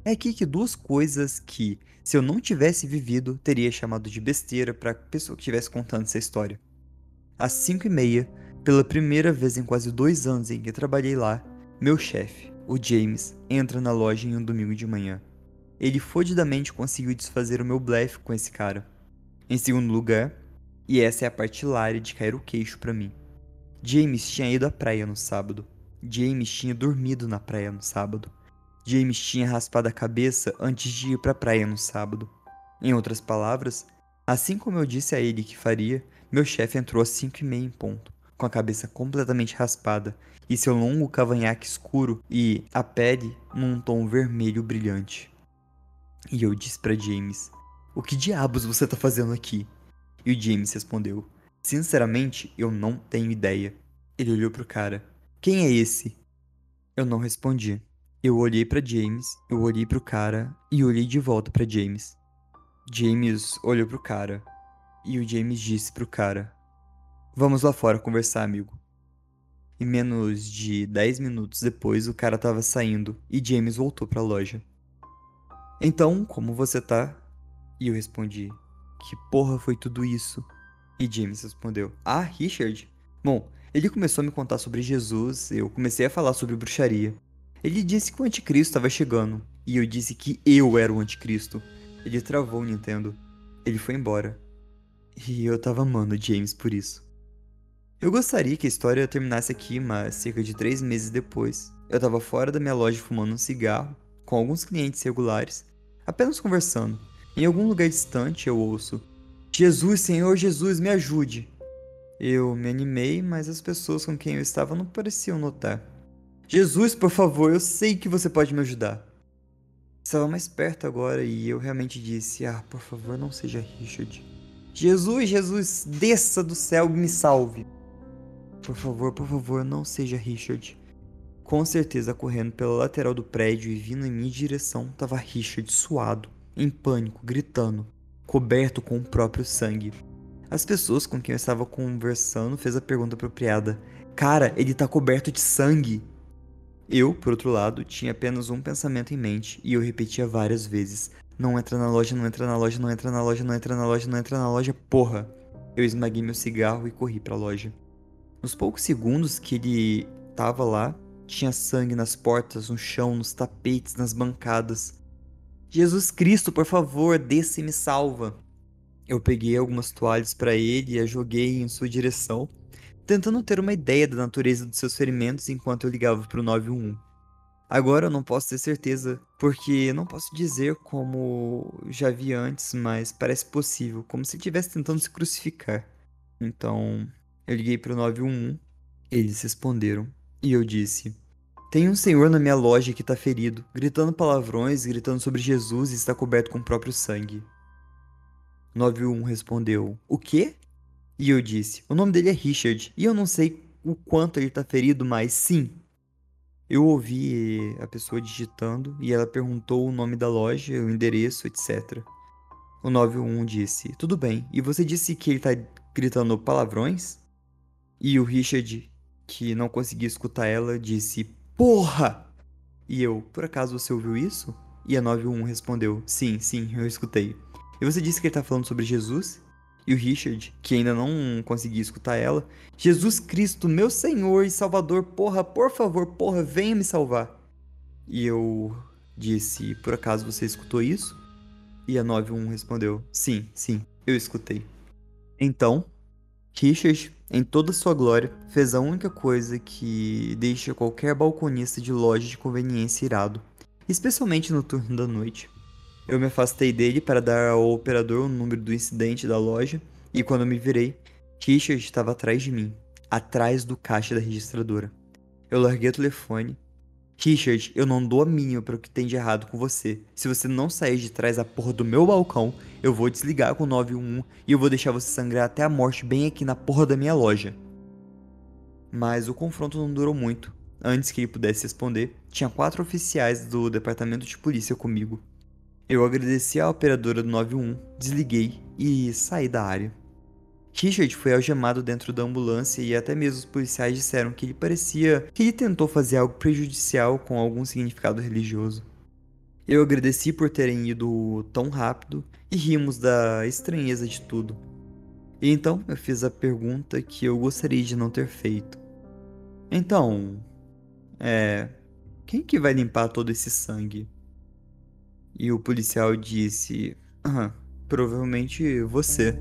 Speaker 1: É aqui que duas coisas que, se eu não tivesse vivido, teria chamado de besteira para a pessoa que estivesse contando essa história. Às cinco e meia, pela primeira vez em quase dois anos em que trabalhei lá, meu chefe, o James, entra na loja em um domingo de manhã. Ele fodidamente conseguiu desfazer o meu blefe com esse cara. Em segundo lugar, e essa é a parte hilária de cair o queixo para mim. James tinha ido à praia no sábado. James tinha dormido na praia no sábado. James tinha raspado a cabeça antes de ir para a praia no sábado. Em outras palavras, assim como eu disse a ele que faria, meu chefe entrou às cinco e meia em ponto, com a cabeça completamente raspada e seu longo cavanhaque escuro e a pele num tom vermelho brilhante. E eu disse para James: O que diabos você tá fazendo aqui? E o James respondeu: Sinceramente, eu não tenho ideia. Ele olhou pro cara. Quem é esse? Eu não respondi. Eu olhei para James, eu olhei pro cara e olhei de volta para James. James olhou pro cara e o James disse pro cara: Vamos lá fora conversar, amigo. E menos de 10 minutos depois o cara tava saindo e James voltou pra loja. Então, como você tá? E eu respondi: Que porra foi tudo isso? E James respondeu: Ah, Richard? Bom, ele começou a me contar sobre Jesus, eu comecei a falar sobre bruxaria. Ele disse que o anticristo estava chegando, e eu disse que eu era o anticristo. Ele travou o Nintendo. Ele foi embora. E eu tava amando James por isso. Eu gostaria que a história terminasse aqui, mas cerca de três meses depois, eu tava fora da minha loja fumando um cigarro, com alguns clientes regulares, apenas conversando. Em algum lugar distante eu ouço: Jesus, Senhor Jesus, me ajude! Eu me animei, mas as pessoas com quem eu estava não pareciam notar. Jesus, por favor, eu sei que você pode me ajudar. Estava mais perto agora e eu realmente disse: Ah, por favor, não seja Richard. Jesus, Jesus, desça do céu e me salve. Por favor, por favor, não seja Richard. Com certeza, correndo pela lateral do prédio e vindo em minha direção, estava Richard suado, em pânico, gritando coberto com o próprio sangue. As pessoas com quem eu estava conversando fez a pergunta apropriada: "Cara, ele tá coberto de sangue". Eu, por outro lado, tinha apenas um pensamento em mente e eu repetia várias vezes: "Não entra na loja, não entra na loja, não entra na loja, não entra na loja, não entra na loja, porra". Eu esmaguei meu cigarro e corri para a loja. Nos poucos segundos que ele tava lá, tinha sangue nas portas, no chão, nos tapetes, nas bancadas. Jesus Cristo, por favor, desça e me salva. Eu peguei algumas toalhas para ele e as joguei em sua direção, tentando ter uma ideia da natureza dos seus ferimentos enquanto eu ligava para o 911. Agora eu não posso ter certeza, porque não posso dizer como já vi antes, mas parece possível, como se estivesse tentando se crucificar. Então, eu liguei para o 911, eles responderam, e eu disse: tem um senhor na minha loja que está ferido, gritando palavrões, gritando sobre Jesus e está coberto com o próprio sangue. 91 respondeu: O quê? E eu disse: O nome dele é Richard, e eu não sei o quanto ele está ferido, mas sim. Eu ouvi a pessoa digitando e ela perguntou o nome da loja, o endereço, etc. O 91 disse: Tudo bem, e você disse que ele está gritando palavrões? E o Richard, que não conseguia escutar ela, disse: Porra! E eu, por acaso você ouviu isso? E a 91 respondeu: Sim, sim, eu escutei. E você disse que ele tá falando sobre Jesus? E o Richard, que ainda não conseguia escutar ela: Jesus Cristo, meu Senhor e Salvador, porra, por favor, porra, venha me salvar. E eu disse: Por acaso você escutou isso? E a 91 respondeu: Sim, sim, eu escutei. Então, Richard em toda sua glória, fez a única coisa que deixa qualquer balconista de loja de conveniência irado, especialmente no turno da noite. Eu me afastei dele para dar ao operador o número do incidente da loja, e quando me virei, Richard estava atrás de mim, atrás do caixa da registradora. Eu larguei o telefone Richard, eu não dou a mínima para o que tem de errado com você. Se você não sair de trás da porra do meu balcão, eu vou desligar com o 911 e eu vou deixar você sangrar até a morte bem aqui na porra da minha loja. Mas o confronto não durou muito. Antes que ele pudesse responder, tinha quatro oficiais do departamento de polícia comigo. Eu agradeci à operadora do 911, desliguei e saí da área. Richard foi algemado dentro da ambulância e até mesmo os policiais disseram que ele parecia que ele tentou fazer algo prejudicial com algum significado religioso. Eu agradeci por terem ido tão rápido e rimos da estranheza de tudo. E então eu fiz a pergunta que eu gostaria de não ter feito. Então, é. Quem que vai limpar todo esse sangue? E o policial disse: ah, provavelmente você.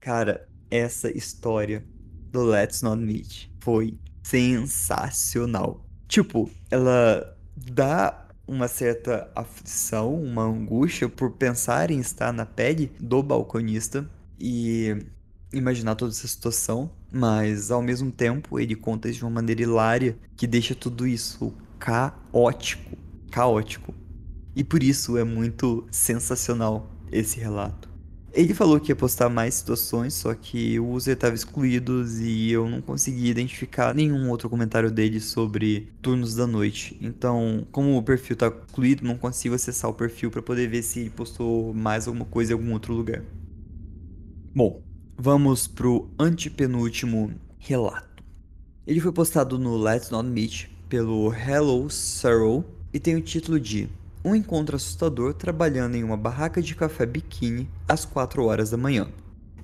Speaker 1: Cara, essa história do Let's Not Meet foi sensacional. Tipo, ela dá uma certa aflição, uma angústia por pensar em estar na pele do balconista e imaginar toda essa situação, mas ao mesmo tempo ele conta isso de uma maneira hilária que deixa tudo isso caótico, caótico. E por isso é muito sensacional esse relato. Ele falou que ia postar mais situações, só que o user estava excluído e eu não consegui identificar nenhum outro comentário dele sobre turnos da noite. Então, como o perfil está excluído, não consigo acessar o perfil para poder ver se ele postou mais alguma coisa em algum outro lugar. Bom, vamos pro antepenúltimo relato. Ele foi postado no Let's Not Meet pelo Hello Sorrow e tem o título de um encontro assustador trabalhando em uma barraca de café biquíni às 4 horas da manhã.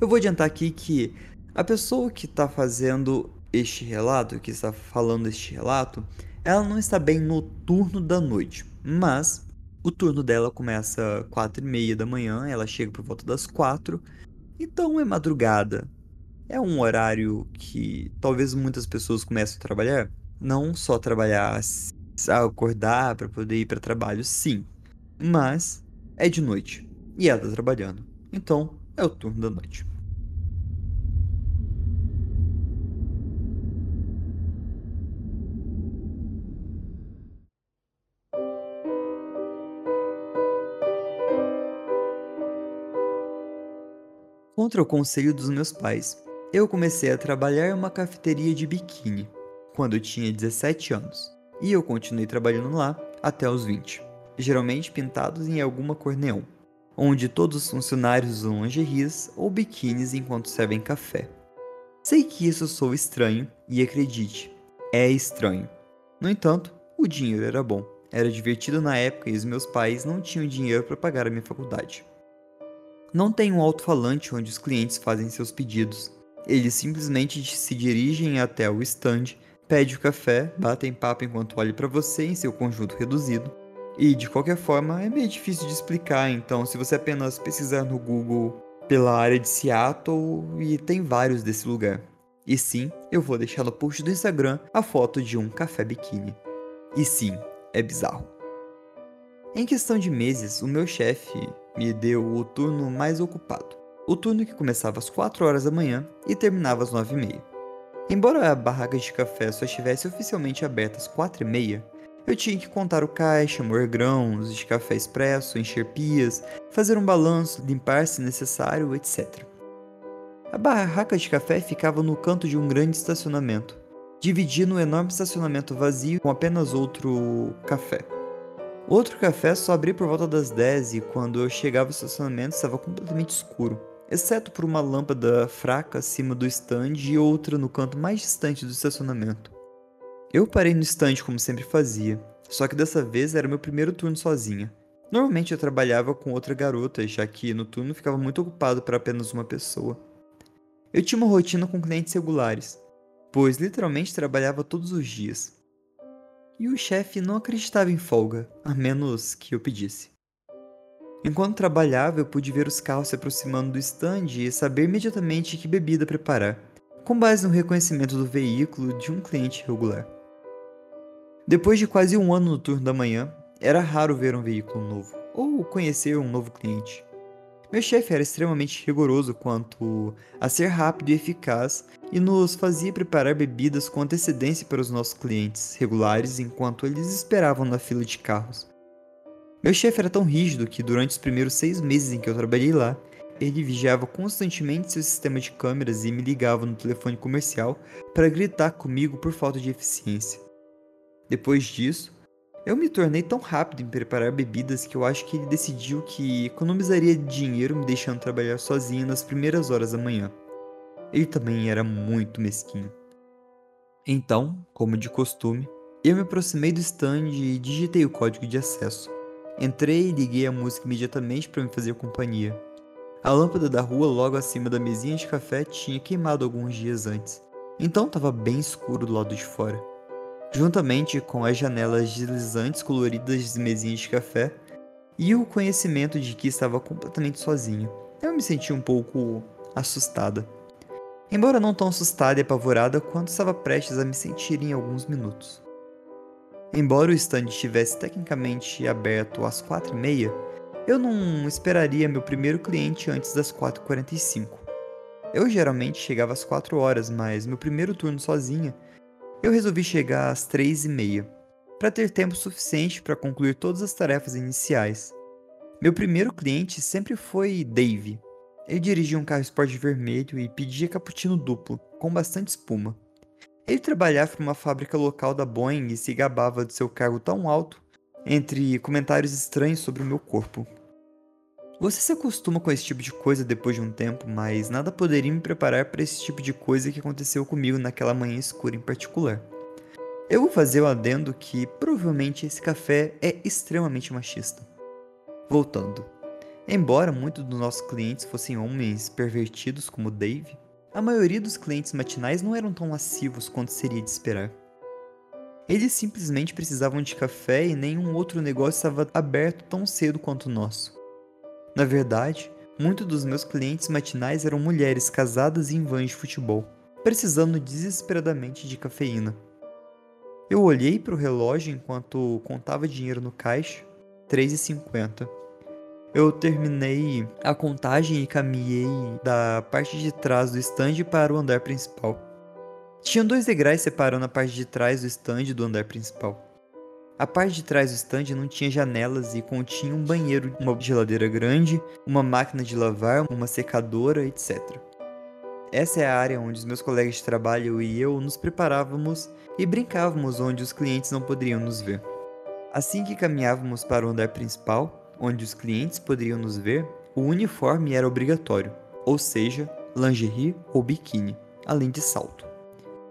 Speaker 1: Eu vou adiantar aqui que a pessoa que está fazendo este relato, que está falando este relato, ela não está bem no turno da noite, mas o turno dela começa às 4 e meia da manhã, ela chega por volta das 4, então é madrugada. É um horário que talvez muitas pessoas comecem a trabalhar, não só trabalhar acordar para poder ir para trabalho, sim. Mas é de noite e ela tá trabalhando. Então é o turno da noite. Contra o conselho dos meus pais, eu comecei a trabalhar em uma cafeteria de biquíni quando eu tinha 17 anos e eu continuei trabalhando lá até os 20, geralmente pintados em alguma cor neon, onde todos os funcionários usam lingeries ou biquínis enquanto servem café. Sei que isso sou estranho e acredite, é estranho. No entanto, o dinheiro era bom, era divertido na época e os meus pais não tinham dinheiro para pagar a minha faculdade. Não tem um alto-falante onde os clientes fazem seus pedidos. Eles simplesmente se dirigem até o stand pede o café, batem papo enquanto olha para você em seu conjunto reduzido. E de qualquer forma é meio difícil de explicar, então se você apenas pesquisar no Google pela área de Seattle e tem vários desse lugar. E sim, eu vou deixar no post do Instagram a foto de um café biquíni. E sim, é bizarro. Em questão de meses, o meu chefe me deu o turno mais ocupado. O turno que começava às 4 horas da manhã e terminava às 9 e meia. Embora a barraca de café só estivesse oficialmente aberta às quatro e meia, eu tinha que contar o caixa, moer grãos de café expresso, encher pias, fazer um balanço, limpar se necessário, etc. A barraca de café ficava no canto de um grande estacionamento, dividindo um enorme estacionamento vazio com apenas outro café. Outro café só abria por volta das 10 e quando eu chegava ao estacionamento estava completamente escuro exceto por uma lâmpada fraca acima do stand e outra no canto mais distante do estacionamento. Eu parei no stand como sempre fazia, só que dessa vez era meu primeiro turno sozinha. Normalmente eu trabalhava com outra garota, já que no turno ficava muito ocupado para apenas uma pessoa. Eu tinha uma rotina com clientes regulares, pois literalmente trabalhava todos os dias. E o chefe não acreditava em folga, a menos que eu pedisse. Enquanto trabalhava, eu pude ver os carros se aproximando do stand e saber imediatamente que bebida preparar, com base no reconhecimento do veículo de um cliente regular. Depois de quase um ano no turno da manhã, era raro ver um veículo novo, ou conhecer um novo cliente. Meu chefe era extremamente rigoroso quanto a ser rápido e eficaz e nos fazia preparar bebidas com antecedência para os nossos clientes regulares enquanto eles esperavam na fila de carros. Meu chefe era tão rígido que durante os primeiros seis meses em que eu trabalhei lá, ele vigiava constantemente seu sistema de câmeras e me ligava no telefone comercial para gritar comigo por falta de eficiência. Depois disso, eu me tornei tão rápido em preparar bebidas que eu acho que ele decidiu que economizaria dinheiro me deixando trabalhar sozinho nas primeiras horas da manhã. Ele também era muito mesquinho. Então, como de costume, eu me aproximei do stand e digitei o código de acesso. Entrei e liguei a música imediatamente para me fazer companhia. A lâmpada da rua logo acima da mesinha de café tinha queimado alguns dias antes, então estava bem escuro do lado de fora. Juntamente com as janelas deslizantes coloridas das mesinhas de café e o conhecimento de que estava completamente sozinho, eu me senti um pouco assustada. Embora não tão assustada e apavorada quanto estava prestes a me sentir em alguns minutos. Embora o stand estivesse tecnicamente aberto às quatro e meia, eu não esperaria meu primeiro cliente antes das 4h45. Eu geralmente chegava às 4 horas, mas meu primeiro turno sozinha, eu resolvi chegar às 3h30, para ter tempo suficiente para concluir todas as tarefas iniciais. Meu primeiro cliente sempre foi Dave. Ele dirigia um carro esporte vermelho e pedia cappuccino duplo, com bastante espuma. Ele trabalhava em uma fábrica local da Boeing e se gabava de seu cargo tão alto, entre comentários estranhos sobre o meu corpo. Você se acostuma com esse tipo de coisa depois de um tempo, mas nada poderia me preparar para esse tipo de coisa que aconteceu comigo naquela manhã escura em particular. Eu vou fazer o adendo que provavelmente esse café é extremamente machista. Voltando. Embora muitos dos nossos clientes fossem homens pervertidos como Dave, a maioria dos clientes matinais não eram tão lascivos quanto seria de esperar. Eles simplesmente precisavam de café e nenhum outro negócio estava aberto tão cedo quanto o nosso. Na verdade, muitos dos meus clientes matinais eram mulheres casadas em vans de futebol, precisando desesperadamente de cafeína. Eu olhei para o relógio enquanto contava dinheiro no caixa, 3,50 eu terminei a contagem e caminhei da parte de trás do stand para o andar principal. Tinha dois degraus separando a parte de trás do stand do andar principal. A parte de trás do stand não tinha janelas e continha um banheiro, uma geladeira grande, uma máquina de lavar, uma secadora, etc. Essa é a área onde os meus colegas de trabalho e eu nos preparávamos e brincávamos onde os clientes não poderiam nos ver. Assim que caminhávamos para o andar principal, onde os clientes poderiam nos ver, o uniforme era obrigatório, ou seja, lingerie ou biquíni, além de salto.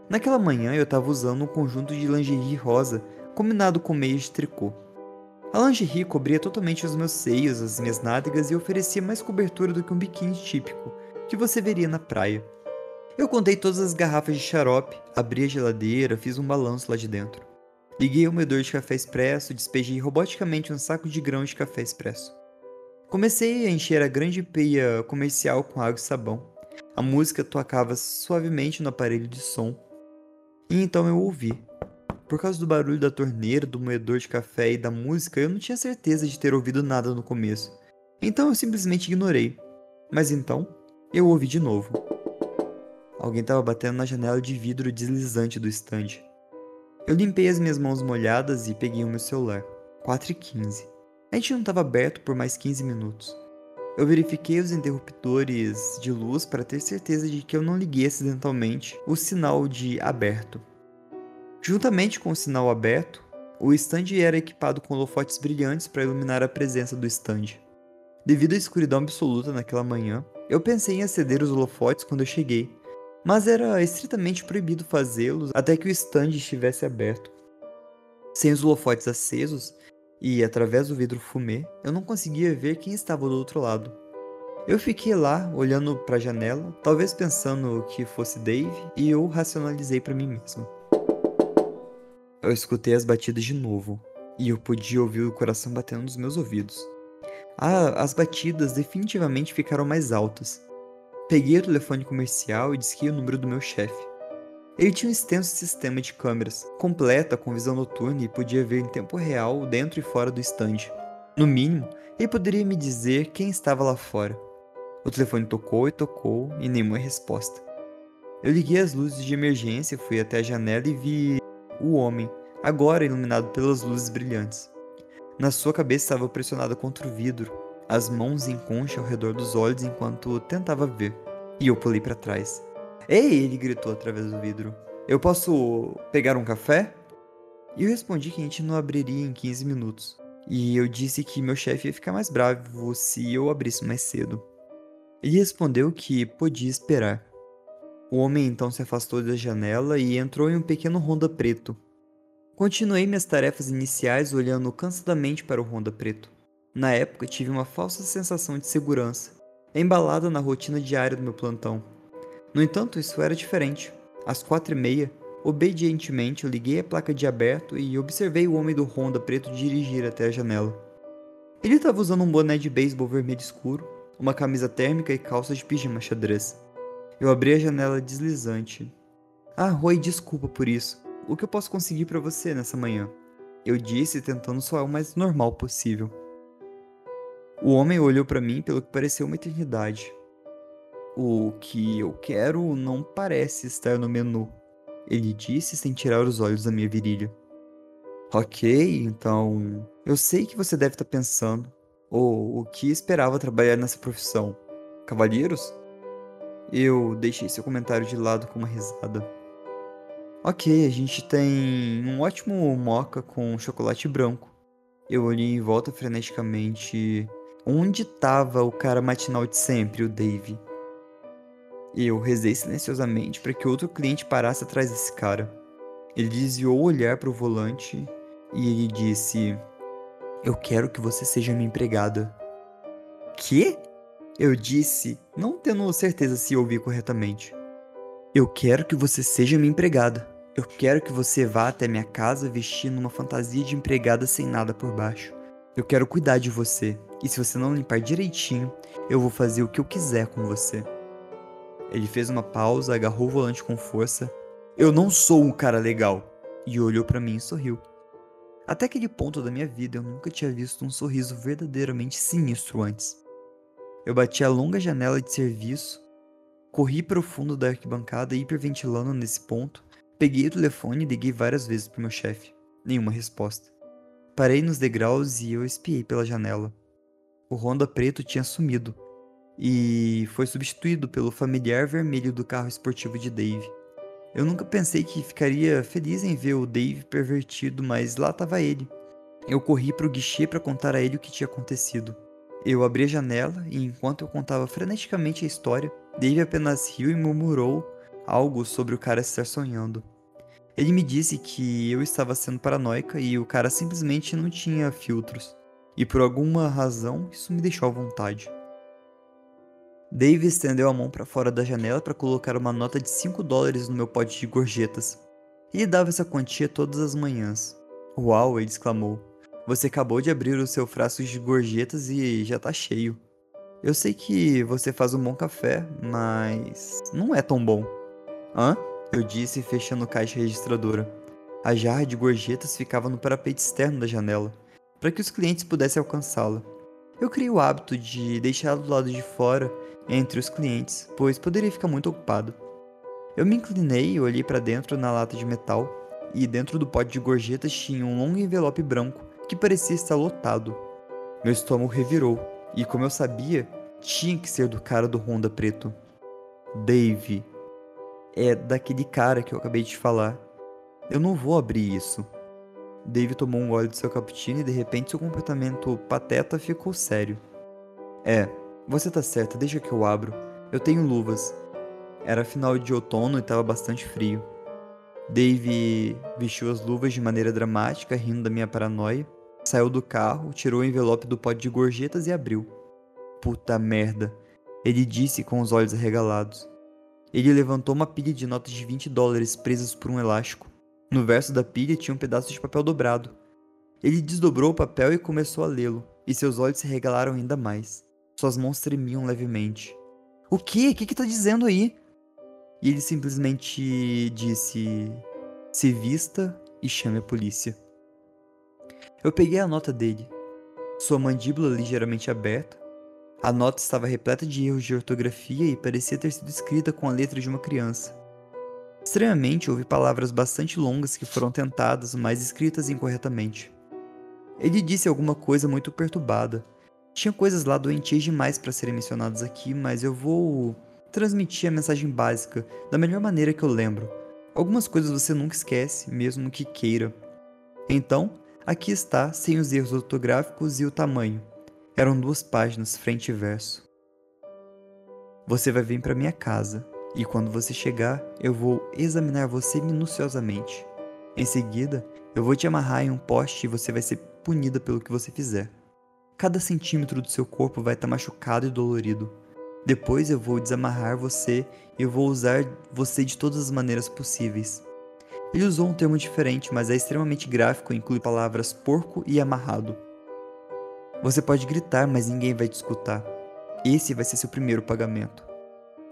Speaker 1: Naquela manhã eu estava usando um conjunto de lingerie rosa combinado com meias de tricô. A lingerie cobria totalmente os meus seios, as minhas nádegas e oferecia mais cobertura do que um biquíni típico que você veria na praia. Eu contei todas as garrafas de xarope, abri a geladeira, fiz um balanço lá de dentro. Liguei o medidor de café expresso despejei roboticamente um saco de grãos de café expresso. Comecei a encher a grande peia comercial com água e sabão. A música tocava suavemente no aparelho de som. E então eu ouvi. Por causa do barulho da torneira, do moedor de café e da música, eu não tinha certeza de ter ouvido nada no começo. Então eu simplesmente ignorei. Mas então, eu ouvi de novo. Alguém estava batendo na janela de vidro deslizante do estande. Eu limpei as minhas mãos molhadas e peguei o meu celular. 4 e 15. A gente não estava aberto por mais 15 minutos. Eu verifiquei os interruptores de luz para ter certeza de que eu não liguei acidentalmente o sinal de aberto. Juntamente com o sinal aberto, o stand era equipado com holofotes brilhantes para iluminar a presença do stand. Devido à escuridão absoluta naquela manhã, eu pensei em acender os holofotes quando eu cheguei, mas era estritamente proibido fazê-los até que o stand estivesse aberto. Sem os holofotes acesos e através do vidro fumê, eu não conseguia ver quem estava do outro lado. Eu fiquei lá, olhando para a janela, talvez pensando que fosse Dave, e eu racionalizei para mim mesmo. Eu escutei as batidas de novo, e eu podia ouvir o coração batendo nos meus ouvidos. Ah, as batidas definitivamente ficaram mais altas, Peguei o telefone comercial e disquei o número do meu chefe. Ele tinha um extenso sistema de câmeras, completa com visão noturna e podia ver em tempo real dentro e fora do estande. No mínimo, ele poderia me dizer quem estava lá fora. O telefone tocou e tocou e nenhuma resposta. Eu liguei as luzes de emergência, fui até a janela e vi o homem, agora iluminado pelas luzes brilhantes. Na sua cabeça estava pressionada contra o vidro, as mãos em concha ao redor dos olhos enquanto tentava ver. E eu pulei para trás. Ei! Ele gritou através do vidro. Eu posso pegar um café? E eu respondi que a gente não abriria em 15 minutos. E eu disse que meu chefe ia ficar mais bravo se eu abrisse mais cedo. Ele respondeu que podia esperar. O homem então se afastou da janela e entrou em um pequeno Honda preto. Continuei minhas tarefas iniciais olhando cansadamente para o Honda preto. Na época tive uma falsa sensação de segurança, embalada na rotina diária do meu plantão. No entanto, isso era diferente. Às quatro e meia, obedientemente liguei a placa de aberto e observei o homem do Honda preto dirigir até a janela. Ele estava usando um boné de beisebol vermelho escuro, uma camisa térmica e calças de pijama xadrez. Eu abri a janela deslizante. Ah, Roy, desculpa por isso. O que eu posso conseguir para você nessa manhã? Eu disse, tentando soar o mais normal possível. O homem olhou para mim pelo que pareceu uma eternidade. O que eu quero não parece estar no menu, ele disse sem tirar os olhos da minha virilha. Ok, então. Eu sei que você deve estar pensando. Ou o que esperava trabalhar nessa profissão? Cavalheiros? Eu deixei seu comentário de lado com uma risada. Ok, a gente tem um ótimo moca com chocolate branco. Eu olhei em volta freneticamente Onde estava o cara matinal de sempre, o Dave? Eu rezei silenciosamente para que outro cliente parasse atrás desse cara. Ele desviou o olhar para o volante e ele disse: Eu quero que você seja minha empregada. Que? Eu disse, não tendo certeza se ouvi corretamente. Eu quero que você seja minha empregada. Eu quero que você vá até minha casa vestindo uma fantasia de empregada sem nada por baixo. Eu quero cuidar de você, e se você não limpar direitinho, eu vou fazer o que eu quiser com você. Ele fez uma pausa, agarrou o volante com força. Eu não sou um cara legal. E olhou para mim e sorriu. Até aquele ponto da minha vida eu nunca tinha visto um sorriso verdadeiramente sinistro antes. Eu bati a longa janela de serviço, corri para o fundo da arquibancada hiperventilando nesse ponto, peguei o telefone e liguei várias vezes para meu chefe. Nenhuma resposta. Parei nos degraus e eu espiei pela janela. O Honda preto tinha sumido e foi substituído pelo familiar vermelho do carro esportivo de Dave. Eu nunca pensei que ficaria feliz em ver o Dave pervertido, mas lá estava ele. Eu corri para o guichê para contar a ele o que tinha acontecido. Eu abri a janela e, enquanto eu contava freneticamente a história, Dave apenas riu e murmurou algo sobre o cara estar sonhando. Ele me disse que eu estava sendo paranoica e o cara simplesmente não tinha filtros. E por alguma razão isso me deixou à vontade. Dave estendeu a mão para fora da janela para colocar uma nota de 5 dólares no meu pote de gorjetas. Ele dava essa quantia todas as manhãs. Uau, ele exclamou. Você acabou de abrir o seu frasco de gorjetas e já tá cheio. Eu sei que você faz um bom café, mas não é tão bom. Hã? Eu disse, fechando a caixa registradora. A jarra de gorjetas ficava no parapeito externo da janela, para que os clientes pudessem alcançá-la. Eu criei o hábito de deixá-la do lado de fora, entre os clientes, pois poderia ficar muito ocupado. Eu me inclinei e olhei para dentro na lata de metal, e dentro do pote de gorjetas tinha um longo envelope branco que parecia estar lotado. Meu estômago revirou, e como eu sabia, tinha que ser do cara do Honda preto. Dave, é daquele cara que eu acabei de falar. Eu não vou abrir isso. Dave tomou um gole de seu cappuccino e de repente seu comportamento pateta ficou sério. É, você tá certa, deixa que eu abro. Eu tenho luvas. Era final de outono e estava bastante frio. Dave vestiu as luvas de maneira dramática, rindo da minha paranoia. Saiu do carro, tirou o envelope do pote de gorjetas e abriu. Puta merda, ele disse com os olhos arregalados. Ele levantou uma pilha de notas de 20 dólares presas por um elástico. No verso da pilha tinha um pedaço de papel dobrado. Ele desdobrou o papel e começou a lê-lo, e seus olhos se regalaram ainda mais. Suas mãos tremiam levemente. O que? O que que tá dizendo aí? E ele simplesmente disse: Se vista e chame a polícia. Eu peguei a nota dele. Sua mandíbula ligeiramente aberta, a nota estava repleta de erros de ortografia e parecia ter sido escrita com a letra de uma criança. Estranhamente, houve palavras bastante longas que foram tentadas, mas escritas incorretamente. Ele disse alguma coisa muito perturbada. Tinha coisas lá doentias demais para serem mencionadas aqui, mas eu vou transmitir a mensagem básica da melhor maneira que eu lembro. Algumas coisas você nunca esquece, mesmo que queira. Então, aqui está, sem os erros ortográficos e o tamanho. Eram duas páginas, frente e verso. Você vai vir para minha casa, e quando você chegar, eu vou examinar você minuciosamente. Em seguida, eu vou te amarrar em um poste e você vai ser punida pelo que você fizer. Cada centímetro do seu corpo vai estar machucado e dolorido. Depois eu vou desamarrar você e eu vou usar você de todas as maneiras possíveis. Ele usou um termo diferente, mas é extremamente gráfico e inclui palavras porco e amarrado. Você pode gritar, mas ninguém vai te escutar. Esse vai ser seu primeiro pagamento.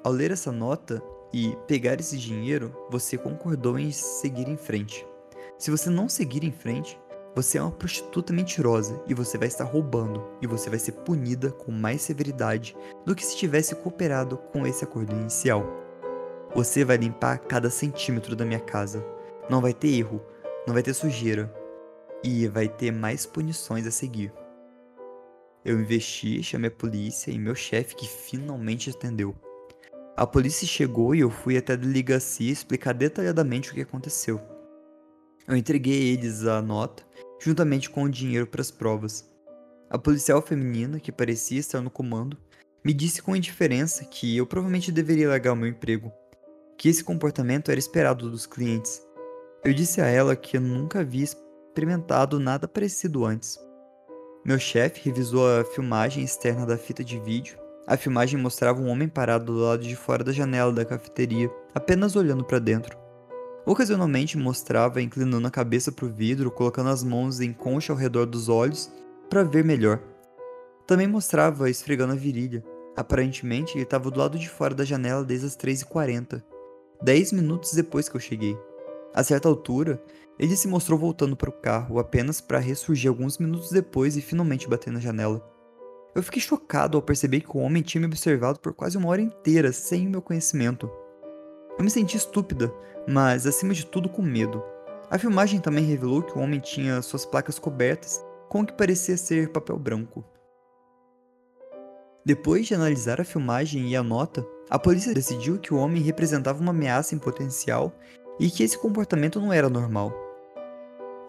Speaker 1: Ao ler essa nota e pegar esse dinheiro, você concordou em seguir em frente. Se você não seguir em frente, você é uma prostituta mentirosa e você vai estar roubando, e você vai ser punida com mais severidade do que se tivesse cooperado com esse acordo inicial. Você vai limpar cada centímetro da minha casa. Não vai ter erro, não vai ter sujeira, e vai ter mais punições a seguir. Eu investi, chamei a polícia e meu chefe que finalmente atendeu. A polícia chegou e eu fui até a delegacia explicar detalhadamente o que aconteceu. Eu entreguei eles a nota, juntamente com o dinheiro para as provas. A policial feminina, que parecia estar no comando, me disse com indiferença que eu provavelmente deveria largar o meu emprego, que esse comportamento era esperado dos clientes. Eu disse a ela que eu nunca havia experimentado nada parecido antes. Meu chefe revisou a filmagem externa da fita de vídeo. A filmagem mostrava um homem parado do lado de fora da janela da cafeteria, apenas olhando para dentro. Ocasionalmente mostrava inclinando a cabeça para o vidro, colocando as mãos em concha ao redor dos olhos para ver melhor. Também mostrava esfregando a virilha. Aparentemente, ele estava do lado de fora da janela desde as 3h40, 10 minutos depois que eu cheguei. A certa altura, ele se mostrou voltando para o carro apenas para ressurgir alguns minutos depois e finalmente bater na janela. Eu fiquei chocado ao perceber que o homem tinha me observado por quase uma hora inteira sem meu conhecimento. Eu me senti estúpida, mas acima de tudo com medo. A filmagem também revelou que o homem tinha suas placas cobertas com o que parecia ser papel branco. Depois de analisar a filmagem e a nota, a polícia decidiu que o homem representava uma ameaça em potencial e que esse comportamento não era normal.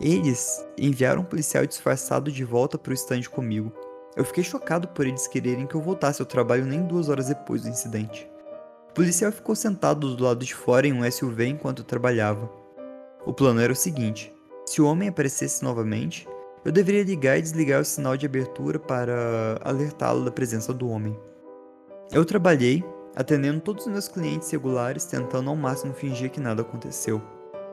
Speaker 1: Eles enviaram um policial disfarçado de volta para o estande comigo. Eu fiquei chocado por eles quererem que eu voltasse ao trabalho nem duas horas depois do incidente. O policial ficou sentado do lado de fora em um SUV enquanto eu trabalhava. O plano era o seguinte: se o homem aparecesse novamente, eu deveria ligar e desligar o sinal de abertura para alertá-lo da presença do homem. Eu trabalhei, atendendo todos os meus clientes regulares, tentando ao máximo fingir que nada aconteceu.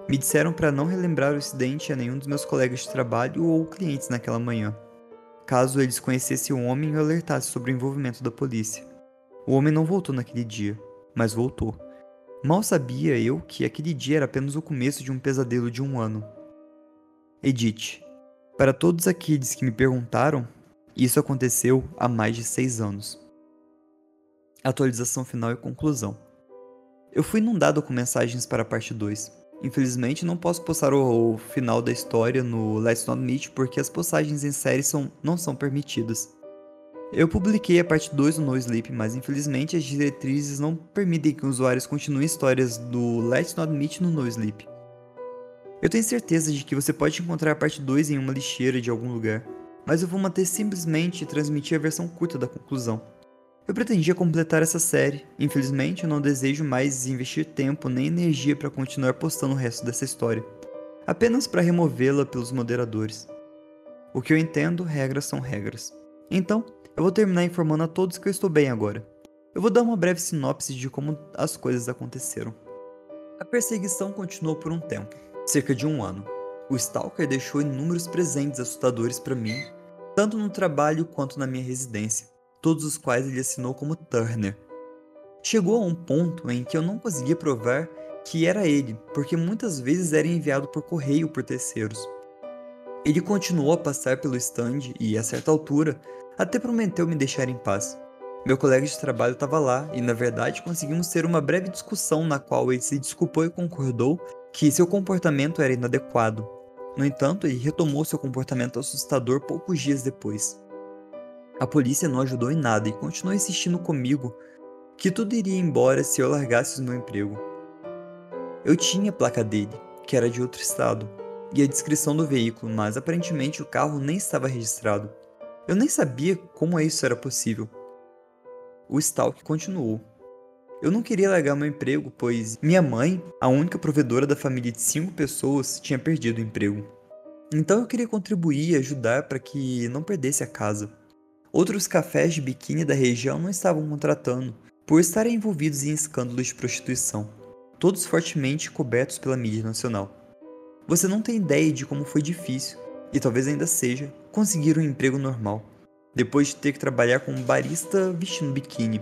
Speaker 1: Me disseram para não relembrar o incidente a nenhum dos meus colegas de trabalho ou clientes naquela manhã, caso eles conhecessem o homem e alertassem sobre o envolvimento da polícia. O homem não voltou naquele dia mas voltou. Mal sabia eu que aquele dia era apenas o começo de um pesadelo de um ano. Edith. Para todos aqueles que me perguntaram, isso aconteceu há mais de seis anos. Atualização final e conclusão. Eu fui inundado com mensagens para a parte 2. Infelizmente, não posso postar o, final da história no Let's Not Meet porque as postagens em série são, não são permitidas. Eu publiquei a parte 2 do No Sleep, mas infelizmente as diretrizes não permitem que usuários continuem histórias do Let's Not Meet no No Sleep. Eu tenho certeza de que você pode encontrar a parte 2 em uma lixeira de algum lugar, mas eu vou manter simplesmente transmitir a versão curta da conclusão. Eu pretendia completar essa série, infelizmente eu não desejo mais investir tempo nem energia para continuar postando o resto dessa história, apenas para removê-la pelos moderadores. O que eu entendo, regras são regras. Então, eu vou terminar informando a todos que eu estou bem agora. Eu vou dar uma breve sinopse de como as coisas aconteceram. A perseguição continuou por um tempo, cerca de um ano. O Stalker deixou inúmeros presentes assustadores para mim, tanto no trabalho quanto na minha residência, todos os quais ele assinou como Turner. Chegou a um ponto em que eu não conseguia provar que era ele, porque muitas vezes era enviado por correio por terceiros. Ele continuou a passar pelo stand e, a certa altura, até prometeu me deixar em paz. Meu colega de trabalho estava lá e, na verdade, conseguimos ter uma breve discussão na qual ele se desculpou e concordou que seu comportamento era inadequado. No entanto, ele retomou seu comportamento assustador poucos dias depois. A polícia não ajudou em nada e continuou insistindo comigo que tudo iria embora se eu largasse o meu emprego. Eu tinha a placa dele, que era de outro estado, e a descrição do veículo, mas aparentemente o carro nem estava registrado. Eu nem sabia como isso era possível. O Stalk continuou. Eu não queria largar meu emprego, pois minha mãe, a única provedora da família de cinco pessoas, tinha perdido o emprego. Então eu queria contribuir e ajudar para que não perdesse a casa. Outros cafés de biquíni da região não estavam contratando, por estarem envolvidos em escândalos de prostituição, todos fortemente cobertos pela mídia nacional. Você não tem ideia de como foi difícil, e talvez ainda seja, conseguir um emprego normal, depois de ter que trabalhar como barista vestindo biquíni.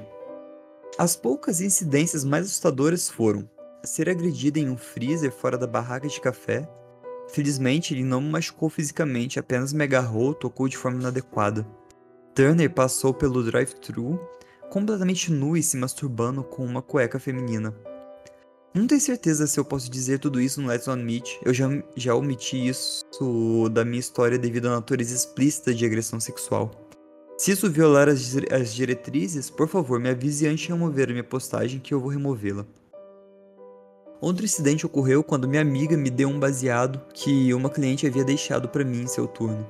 Speaker 1: As poucas incidências mais assustadoras foram ser agredida em um freezer fora da barraca de café. Felizmente, ele não me machucou fisicamente, apenas me agarrou tocou de forma inadequada. Turner passou pelo drive-thru completamente nu e se masturbando com uma cueca feminina. Não tenho certeza se eu posso dizer tudo isso no Let's On Meet, eu já, já omiti isso da minha história devido à natureza explícita de agressão sexual. Se isso violar as, as diretrizes, por favor me avise antes de remover a minha postagem que eu vou removê-la. Outro incidente ocorreu quando minha amiga me deu um baseado que uma cliente havia deixado para mim em seu turno.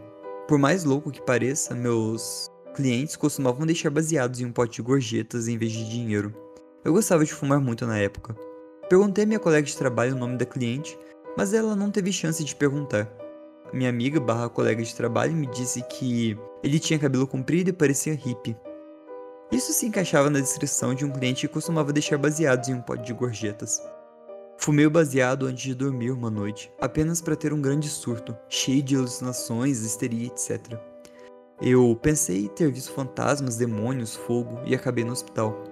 Speaker 1: Por mais louco que pareça, meus clientes costumavam deixar baseados em um pote de gorjetas em vez de dinheiro. Eu gostava de fumar muito na época. Perguntei à minha colega de trabalho o nome da cliente, mas ela não teve chance de perguntar. Minha amiga barra colega de trabalho me disse que ele tinha cabelo comprido e parecia hippie. Isso se encaixava na descrição de um cliente que costumava deixar baseados em um pote de gorjetas. Fumei o baseado antes de dormir uma noite, apenas para ter um grande surto, cheio de alucinações, histeria, etc. Eu pensei ter visto fantasmas, demônios, fogo e acabei no hospital.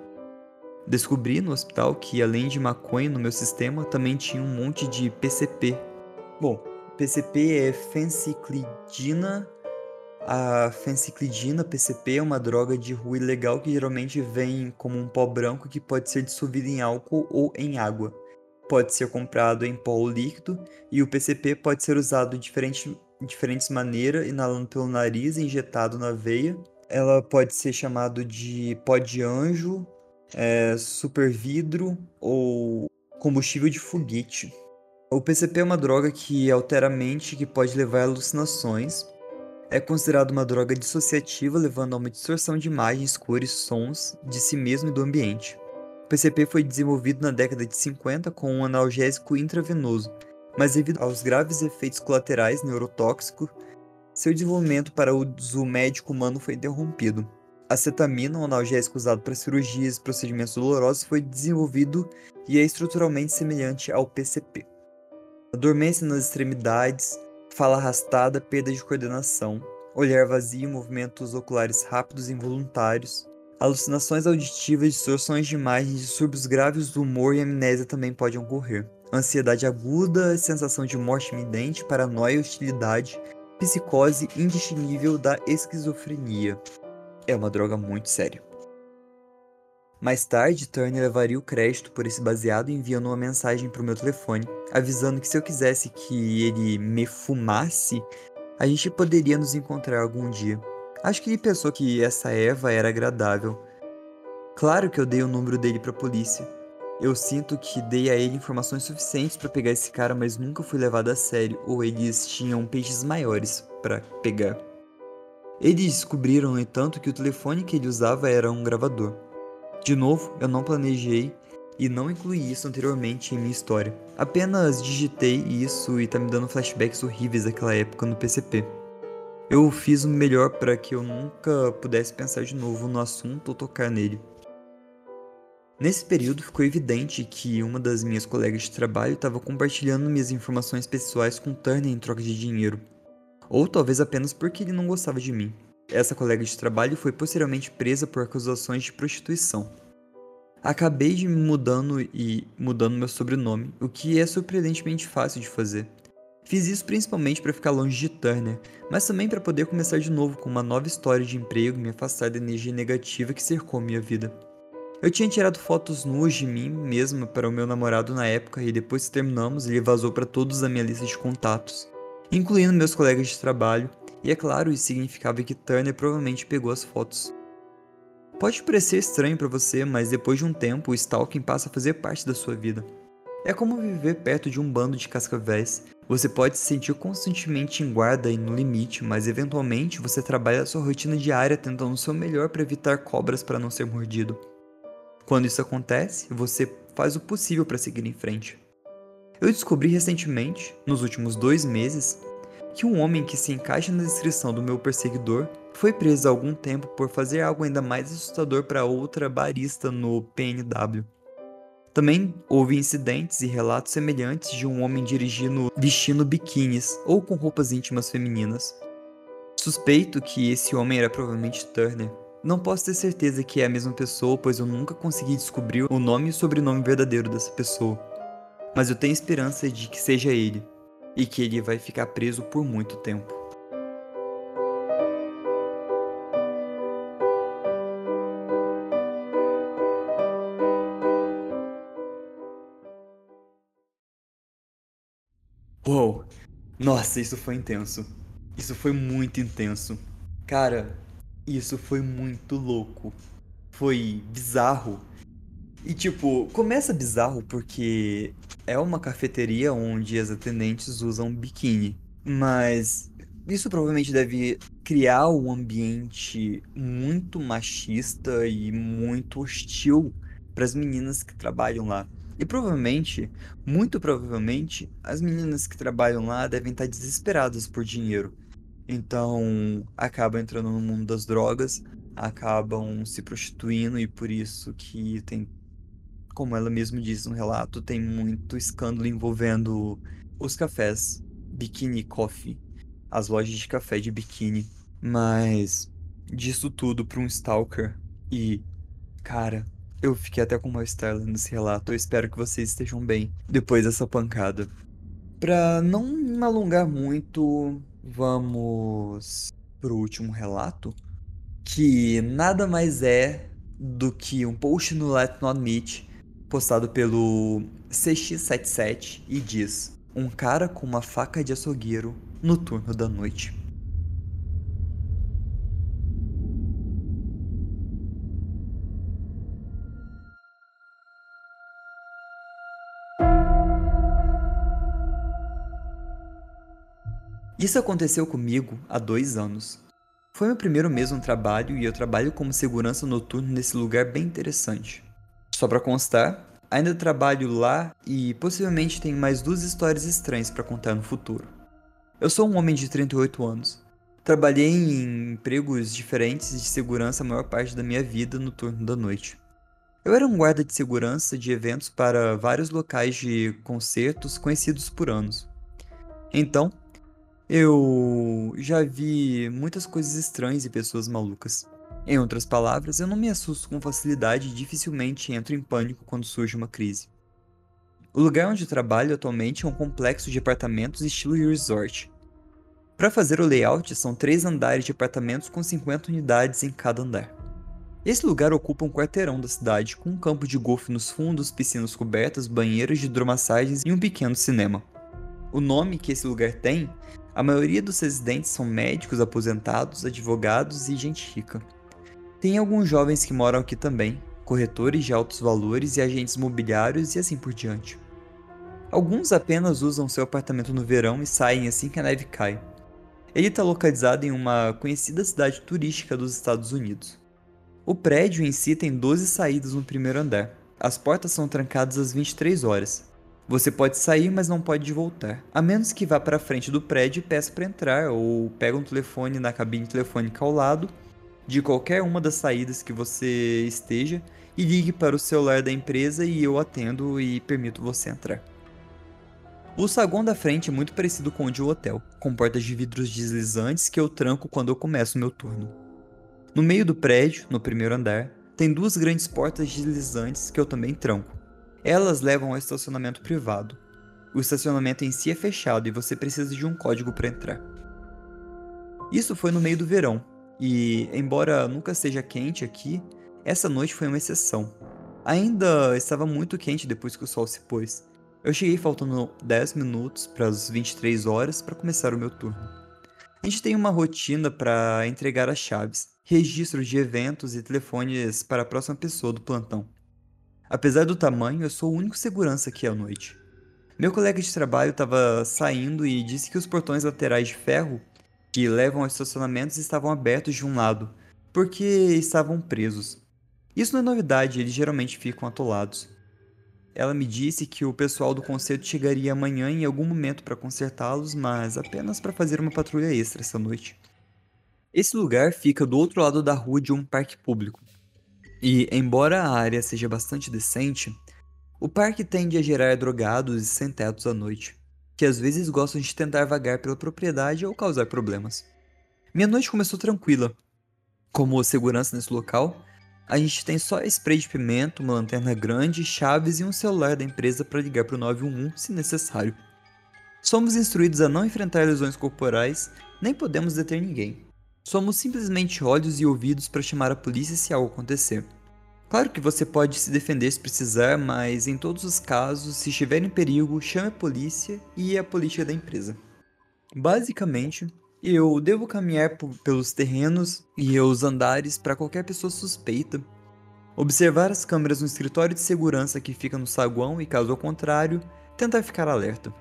Speaker 1: Descobri no hospital que além de maconha no meu sistema, também tinha um monte de PCP. Bom, PCP é fenciclidina. A fenciclidina, PCP, é uma droga de rua ilegal que geralmente vem como um pó branco que pode ser dissolvido em álcool ou em água. Pode ser comprado em pó líquido e o PCP pode ser usado diferente diferentes maneiras, inalando pelo nariz, injetado na veia. Ela pode ser chamado de pó de anjo, é, super vidro ou combustível de foguete. O PCP é uma droga que altera a mente que pode levar a alucinações. É considerado uma droga dissociativa, levando a uma distorção de imagens, cores, sons de si mesmo e do ambiente. O PCP foi desenvolvido na década de 50 com um analgésico intravenoso, mas devido aos graves efeitos colaterais neurotóxicos, seu desenvolvimento para o uso médico humano foi interrompido. A cetamina, um analgésico usado para cirurgias e procedimentos dolorosos, foi desenvolvido e é estruturalmente semelhante ao PCP. A dormência nas extremidades, fala arrastada, perda de coordenação, olhar vazio, movimentos oculares rápidos e involuntários, alucinações auditivas, distorções de imagens, distúrbios graves do humor e amnésia também podem ocorrer ansiedade aguda, sensação de morte iminente, paranoia, hostilidade, psicose indistinguível da esquizofrenia. É uma droga muito séria. Mais tarde, Turner levaria o crédito por esse baseado enviando uma mensagem para o meu telefone, avisando que se eu quisesse que ele me fumasse, a gente poderia nos encontrar algum dia. Acho que ele pensou que essa Eva era agradável. Claro que eu dei o número dele para a polícia, eu sinto que dei a ele informações suficientes para pegar esse cara, mas nunca fui levado a sério, ou eles tinham peixes maiores para pegar. Eles descobriram, no entanto, que o telefone que ele usava era um gravador. De novo, eu não planejei e não incluí isso anteriormente em minha história. Apenas digitei isso e tá me dando flashbacks horríveis daquela época no PCP. Eu fiz o melhor para que eu nunca pudesse pensar de novo no assunto ou tocar nele. Nesse período ficou evidente que uma das minhas colegas de trabalho estava compartilhando minhas informações pessoais com Turner em troca de dinheiro. Ou talvez apenas porque ele não gostava de mim. Essa colega de trabalho foi posteriormente presa por acusações de prostituição. Acabei de me mudando e mudando meu sobrenome, o que é surpreendentemente fácil de fazer. Fiz isso principalmente para ficar longe de Turner, mas também para poder começar de novo com uma nova história de emprego e me afastar da energia negativa que cercou minha vida. Eu tinha tirado fotos nuas de mim mesma para o meu namorado na época e depois que terminamos, ele vazou para todos da minha lista de contatos, incluindo meus colegas de trabalho, e é claro, isso significava que Turner provavelmente pegou as fotos. Pode parecer estranho para você, mas depois de um tempo, o stalking passa a fazer parte da sua vida. É como viver perto de um bando de cascavéis, Você pode se sentir constantemente em guarda e no limite, mas eventualmente você trabalha a sua rotina diária tentando o seu melhor para evitar cobras para não ser mordido. Quando isso acontece, você faz o possível para seguir em frente. Eu descobri recentemente, nos últimos dois meses, que um homem que se encaixa na descrição do meu perseguidor foi preso há algum tempo por fazer algo ainda mais assustador para outra barista no PNW. Também houve incidentes e relatos semelhantes de um homem dirigindo vestindo biquínis ou com roupas íntimas femininas. Suspeito que esse homem era provavelmente Turner. Não posso ter certeza que é a mesma pessoa, pois eu nunca consegui descobrir o nome e sobrenome verdadeiro dessa pessoa. Mas eu tenho esperança de que seja ele, e que ele vai ficar preso por muito tempo. Uou! Nossa, isso foi intenso. Isso foi muito intenso. Cara, isso foi muito louco. Foi bizarro. E tipo, começa bizarro porque é uma cafeteria onde as atendentes usam biquíni. Mas isso provavelmente deve criar um ambiente muito machista e muito hostil para as meninas que trabalham lá. E provavelmente, muito provavelmente, as meninas que trabalham lá devem estar desesperadas por dinheiro. Então, acabam entrando no mundo das drogas, acabam se prostituindo e por isso que tem, como ela mesma diz no relato, tem muito escândalo envolvendo os cafés Bikini Coffee, as lojas de café de biquíni. Mas disso tudo para um stalker e cara, eu fiquei até com mal-estar lendo esse relato. Eu espero que vocês estejam bem depois dessa pancada. Pra não me alongar muito, vamos pro último relato, que nada mais é do que um post no Let Not Meet postado pelo CX77 e diz: Um cara com uma faca de açougueiro no turno da noite. Isso aconteceu comigo há dois anos. Foi meu primeiro mês no trabalho e eu trabalho como segurança noturno nesse lugar bem interessante. Só para constar, ainda trabalho lá e possivelmente tenho mais duas histórias estranhas para contar no futuro. Eu sou um homem de 38 anos. Trabalhei em empregos diferentes de segurança a maior parte da minha vida no turno da noite. Eu era um guarda de segurança de eventos para vários locais de concertos conhecidos por anos. Então, eu já vi muitas coisas estranhas e pessoas malucas. Em outras palavras, eu não me assusto com facilidade e dificilmente entro em pânico quando surge uma crise. O lugar onde trabalho atualmente é um complexo de apartamentos estilo resort. Para fazer o layout, são três andares de apartamentos com 50 unidades em cada andar. Esse lugar ocupa um quarteirão da cidade, com um campo de golfe nos fundos, piscinas cobertas, banheiros de hidromassagens e um pequeno cinema. O nome que esse lugar tem a maioria dos residentes são médicos aposentados, advogados e gente rica. Tem alguns jovens que moram aqui também, corretores de altos valores e agentes imobiliários e assim por diante. Alguns apenas usam seu apartamento no verão e saem assim que a neve cai. Ele está localizado em uma conhecida cidade turística dos Estados Unidos. O prédio em si tem 12 saídas no primeiro andar. As portas são trancadas às 23 horas, você pode sair, mas não pode voltar. A menos que vá para frente do prédio e peça para entrar, ou pega um telefone na cabine telefônica ao lado de qualquer uma das saídas que você esteja e ligue para o celular da empresa e eu atendo e permito você entrar. O saguão da frente é muito parecido com o de um hotel, com portas de vidros deslizantes que eu tranco quando eu começo meu turno. No meio do prédio, no primeiro andar, tem duas grandes portas deslizantes que eu também tranco. Elas levam ao estacionamento privado. O estacionamento em si é fechado e você precisa de um código para entrar. Isso foi no meio do verão, e embora nunca seja quente aqui, essa noite foi uma exceção. Ainda estava muito quente depois que o sol se pôs. Eu cheguei faltando 10 minutos para as 23 horas para começar o meu turno. A gente tem uma rotina para entregar as chaves, registros de eventos e telefones para a próxima pessoa do plantão. Apesar do tamanho, eu sou o único segurança aqui à noite. Meu colega de trabalho estava saindo e disse que os portões laterais de ferro que levam aos estacionamentos estavam abertos de um lado, porque estavam presos. Isso não é novidade, eles geralmente ficam atolados. Ela me disse que o pessoal do concerto chegaria amanhã em algum momento para consertá-los, mas apenas para fazer uma patrulha extra essa noite. Esse lugar fica do outro lado da rua de um parque público. E, embora a área seja bastante decente, o parque tende a gerar drogados e sem-tetos à noite, que às vezes gostam de tentar vagar pela propriedade ou causar problemas. Minha noite começou tranquila. Como segurança nesse local, a gente tem só spray de pimenta, uma lanterna grande, chaves e um celular da empresa para ligar para o 911 se necessário. Somos instruídos a não enfrentar lesões corporais, nem podemos deter ninguém. Somos simplesmente olhos e ouvidos para chamar a polícia se algo acontecer. Claro que você pode se defender se precisar, mas em todos os casos, se estiver em perigo, chame a polícia e a polícia da empresa. Basicamente, eu devo caminhar pelos terrenos e os andares para qualquer pessoa suspeita, observar as câmeras no escritório de segurança que fica no saguão e, caso ao contrário, tentar ficar alerta.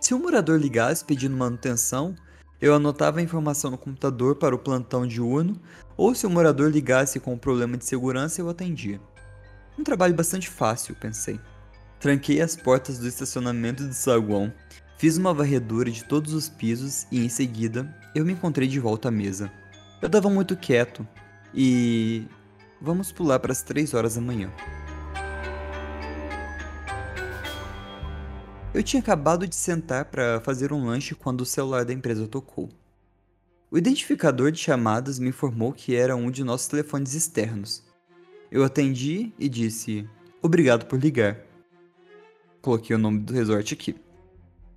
Speaker 1: Se um morador ligasse pedindo manutenção, eu anotava a informação no computador para o plantão diurno, ou se o morador ligasse com um problema de segurança, eu atendia. Um trabalho bastante fácil, pensei. Tranquei as portas do estacionamento do saguão, fiz uma varredura de todos os pisos e, em seguida, eu me encontrei de volta à mesa. Eu estava muito quieto e. Vamos pular para as 3 horas da manhã. Eu tinha acabado de sentar para fazer um lanche quando o celular da empresa tocou. O identificador de chamadas me informou que era um de nossos telefones externos. Eu atendi e disse: Obrigado por ligar. Coloquei o nome do resort aqui.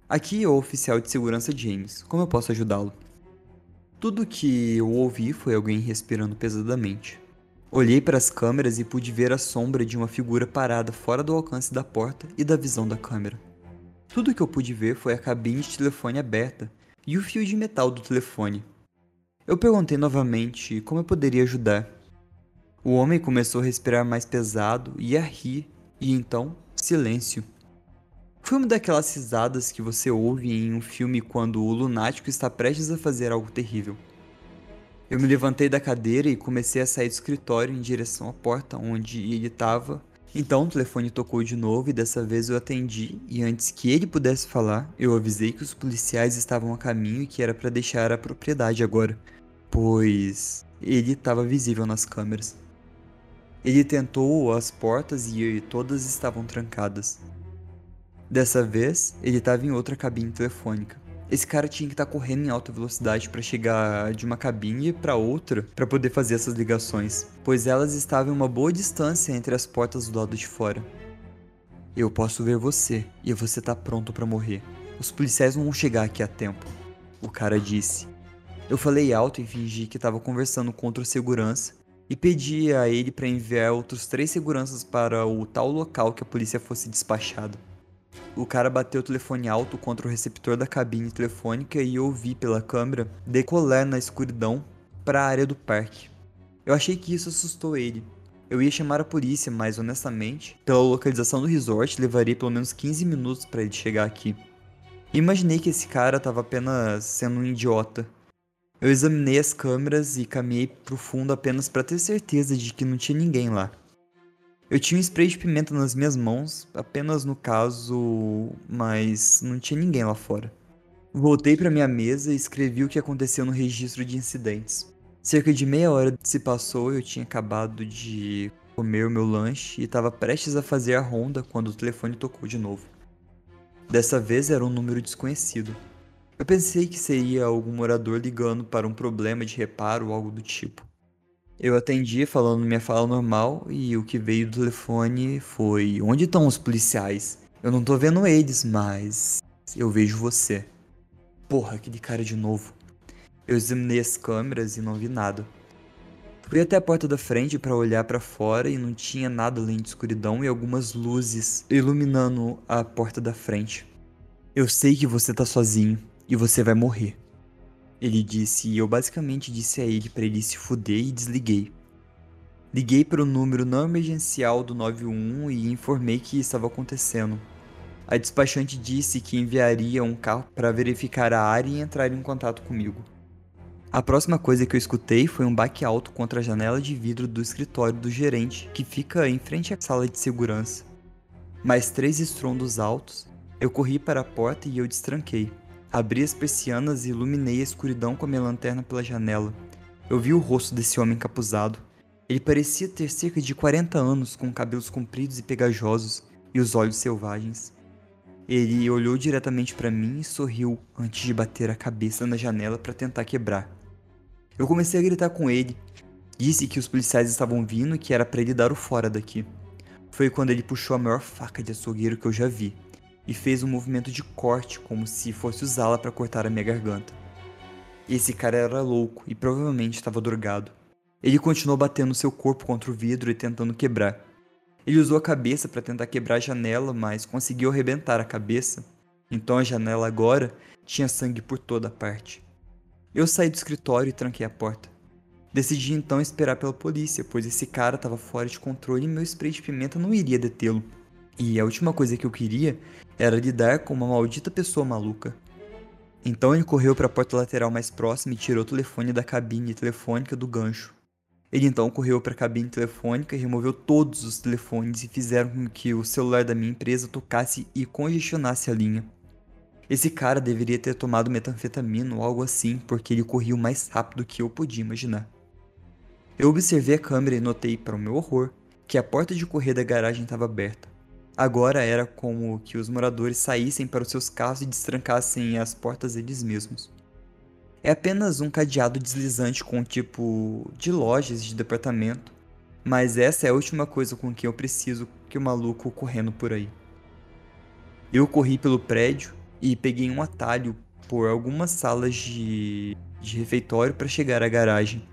Speaker 1: Aqui é o oficial de segurança James. Como eu posso ajudá-lo? Tudo que eu ouvi foi alguém respirando pesadamente. Olhei para as câmeras e pude ver a sombra de uma figura parada fora do alcance da porta e da visão da câmera. Tudo que eu pude ver foi a cabine de telefone aberta e o fio de metal do telefone. Eu perguntei novamente como eu poderia ajudar. O homem começou a respirar mais pesado e a rir, e então, silêncio. Foi uma daquelas risadas que você ouve em um filme quando o lunático está prestes a fazer algo terrível. Eu me levantei da cadeira e comecei a sair do escritório em direção à porta onde ele estava então o telefone tocou de novo e dessa vez eu atendi e antes que ele pudesse falar, eu avisei que os policiais estavam a caminho e que era para deixar a propriedade agora, pois ele estava visível nas câmeras. Ele tentou as portas e todas estavam trancadas. Dessa vez, ele estava em outra cabine telefônica. Esse cara tinha que estar tá correndo em alta velocidade para chegar de uma cabine para outra para poder fazer essas ligações, pois elas estavam em uma boa distância entre as portas do lado de fora. Eu posso ver você e você tá pronto para morrer. Os policiais não vão chegar aqui a tempo, o cara disse. Eu falei alto e fingi que estava conversando com outro segurança e pedi a ele para enviar outros três seguranças para o tal local que a polícia fosse despachada. O cara bateu o telefone alto contra o receptor da cabine telefônica e eu pela câmera decolar na escuridão para a área do parque. Eu achei que isso assustou ele. Eu ia chamar a polícia, mas honestamente, pela localização do resort, levaria pelo menos 15 minutos para ele chegar aqui. Imaginei que esse cara estava apenas sendo um idiota. Eu examinei as câmeras e caminhei pro fundo apenas para ter certeza de que não tinha ninguém lá. Eu tinha um spray de pimenta nas minhas mãos, apenas no caso, mas não tinha ninguém lá fora. Voltei para minha mesa e escrevi o que aconteceu no registro de incidentes. Cerca de meia hora se passou eu tinha acabado de comer o meu lanche e estava prestes a fazer a ronda quando o telefone tocou de novo. Dessa vez era um número desconhecido. Eu pensei que seria algum morador ligando para um problema de reparo ou algo do tipo. Eu atendi falando minha fala normal e o que veio do telefone foi: Onde estão os policiais? Eu não tô vendo eles, mas eu vejo você. Porra, aquele cara de novo. Eu examinei as câmeras e não vi nada. Fui até a porta da frente para olhar para fora e não tinha nada além de escuridão e algumas luzes iluminando a porta da frente. Eu sei que você tá sozinho e você vai morrer. Ele disse e eu basicamente disse a ele para ele se fuder e desliguei. Liguei para o número não emergencial do 91 e informei que estava acontecendo. A despachante disse que enviaria um carro para verificar a área e entrar em contato comigo. A próxima coisa que eu escutei foi um baque alto contra a janela de vidro do escritório do gerente, que fica em frente à sala de segurança. Mais três estrondos altos. Eu corri para a porta e eu destranquei. Abri as persianas e iluminei a escuridão com a minha lanterna pela janela. Eu vi o rosto desse homem encapuzado. Ele parecia ter cerca de 40 anos, com cabelos compridos e pegajosos e os olhos selvagens. Ele olhou diretamente para mim e sorriu antes de bater a cabeça na janela para tentar quebrar. Eu comecei a gritar com ele. Disse que os policiais estavam vindo e que era para ele dar o fora daqui. Foi quando ele puxou a maior faca de açougueiro que eu já vi e fez um movimento de corte como se fosse usá-la para cortar a minha garganta. Esse cara era louco e provavelmente estava drogado. Ele continuou batendo seu corpo contra o vidro e tentando quebrar. Ele usou a cabeça para tentar quebrar a janela, mas conseguiu arrebentar a cabeça. Então a janela agora tinha sangue por toda parte. Eu saí do escritório e tranquei a porta. Decidi então esperar pela polícia, pois esse cara estava fora de controle e meu spray de pimenta não iria detê-lo. E a última coisa que eu queria era lidar com uma maldita pessoa maluca. Então ele correu para a porta lateral mais próxima e tirou o telefone da cabine telefônica do gancho. Ele então correu para a cabine telefônica e removeu todos os telefones e fizeram com que o celular da minha empresa tocasse e congestionasse a linha. Esse cara deveria ter tomado metanfetamina ou algo assim, porque ele corria o mais rápido que eu podia imaginar. Eu observei a câmera e notei, para o meu horror, que a porta de correr da garagem estava aberta. Agora era como que os moradores saíssem para os seus carros e destrancassem as portas eles mesmos. É apenas um cadeado deslizante com um tipo de lojas de departamento, mas essa é a última coisa com que eu preciso que o maluco correndo por aí. Eu corri pelo prédio e peguei um atalho por algumas salas de, de refeitório para chegar à garagem.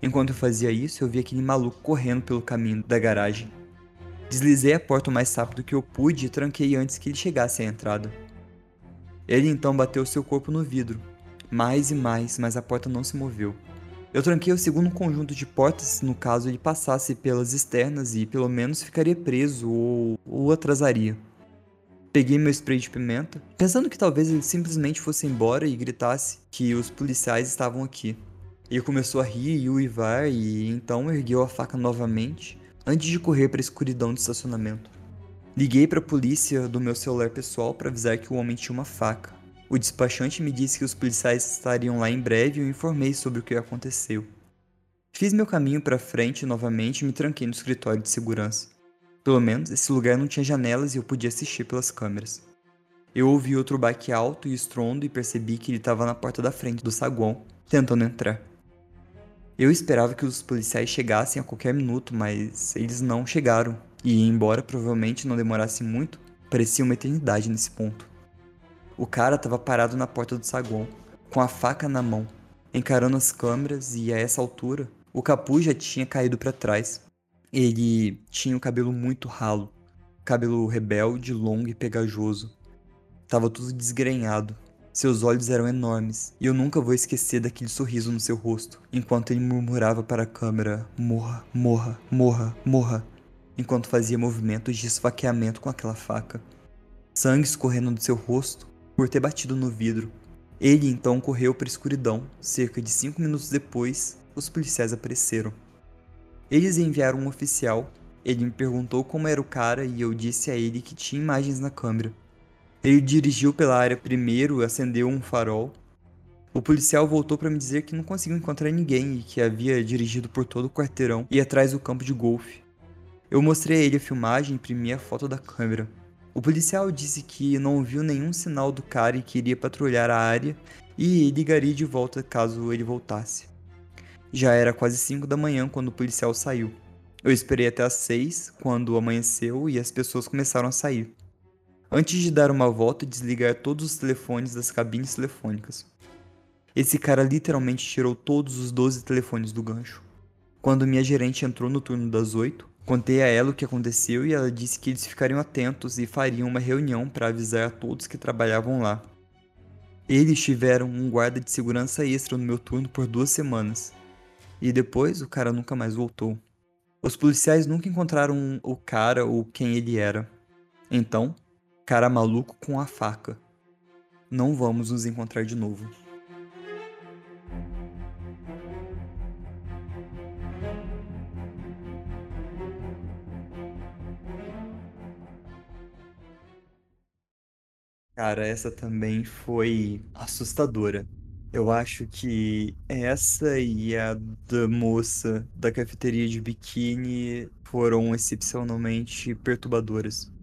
Speaker 1: Enquanto eu fazia isso, eu vi aquele maluco correndo pelo caminho da garagem. Deslizei a porta o mais rápido que eu pude e tranquei antes que ele chegasse à entrada. Ele então bateu seu corpo no vidro, mais e mais, mas a porta não se moveu. Eu tranquei o segundo conjunto de portas no caso ele passasse pelas externas e pelo menos ficaria preso ou, atrasaria. Peguei meu spray de pimenta, pensando que talvez ele simplesmente fosse embora e gritasse que os policiais estavam aqui. Ele começou a rir e uivar e então ergueu a faca novamente antes de correr para a escuridão do estacionamento. Liguei para a polícia do meu celular pessoal para avisar que o homem tinha uma faca. O despachante me disse que os policiais estariam lá em breve e eu informei sobre o que aconteceu. Fiz meu caminho para frente novamente e me tranquei no escritório de segurança. Pelo menos esse lugar não tinha janelas e eu podia assistir pelas câmeras. Eu ouvi outro baque alto e estrondo e percebi que ele estava na porta da frente do saguão, tentando entrar. Eu esperava que os policiais chegassem a qualquer minuto, mas eles não chegaram, e embora provavelmente não demorasse muito, parecia uma eternidade nesse ponto. O cara estava parado na porta do saguão, com a faca na mão, encarando as câmeras e a essa altura, o capuz já tinha caído para trás, ele tinha o cabelo muito ralo, cabelo rebelde, longo e pegajoso. Tava tudo desgrenhado. Seus olhos eram enormes, e eu nunca vou esquecer daquele sorriso no seu rosto, enquanto ele murmurava para a câmera: morra, morra, morra, morra, enquanto fazia movimentos de esfaqueamento com aquela faca. Sangue escorrendo do seu rosto por ter batido no vidro. Ele então correu para a escuridão. Cerca de cinco minutos depois, os policiais apareceram. Eles enviaram um oficial. Ele me perguntou como era o cara e eu disse a ele que tinha imagens na câmera. Ele dirigiu pela área primeiro, acendeu um farol. O policial voltou para me dizer que não conseguiu encontrar ninguém e que havia dirigido por todo o quarteirão e atrás do campo de golfe. Eu mostrei a ele a filmagem e imprimi a foto da câmera. O policial disse que não viu nenhum sinal do cara e que iria patrulhar a área e ligaria de volta caso ele voltasse. Já era quase 5 da manhã quando o policial saiu. Eu esperei até as 6, quando amanheceu e as pessoas começaram a sair. Antes de dar uma volta e desligar todos os telefones das cabines telefônicas. Esse cara literalmente tirou todos os 12 telefones do gancho. Quando minha gerente entrou no turno das 8, contei a ela o que aconteceu e ela disse que eles ficariam atentos e fariam uma reunião para avisar a todos que trabalhavam lá. Eles tiveram um guarda de segurança extra no meu turno por duas semanas, e depois o cara nunca mais voltou. Os policiais nunca encontraram o cara ou quem ele era. Então, cara maluco com a faca. Não vamos nos encontrar de novo. Cara, essa também foi assustadora. Eu acho que essa e a da moça da cafeteria de biquíni foram excepcionalmente perturbadoras.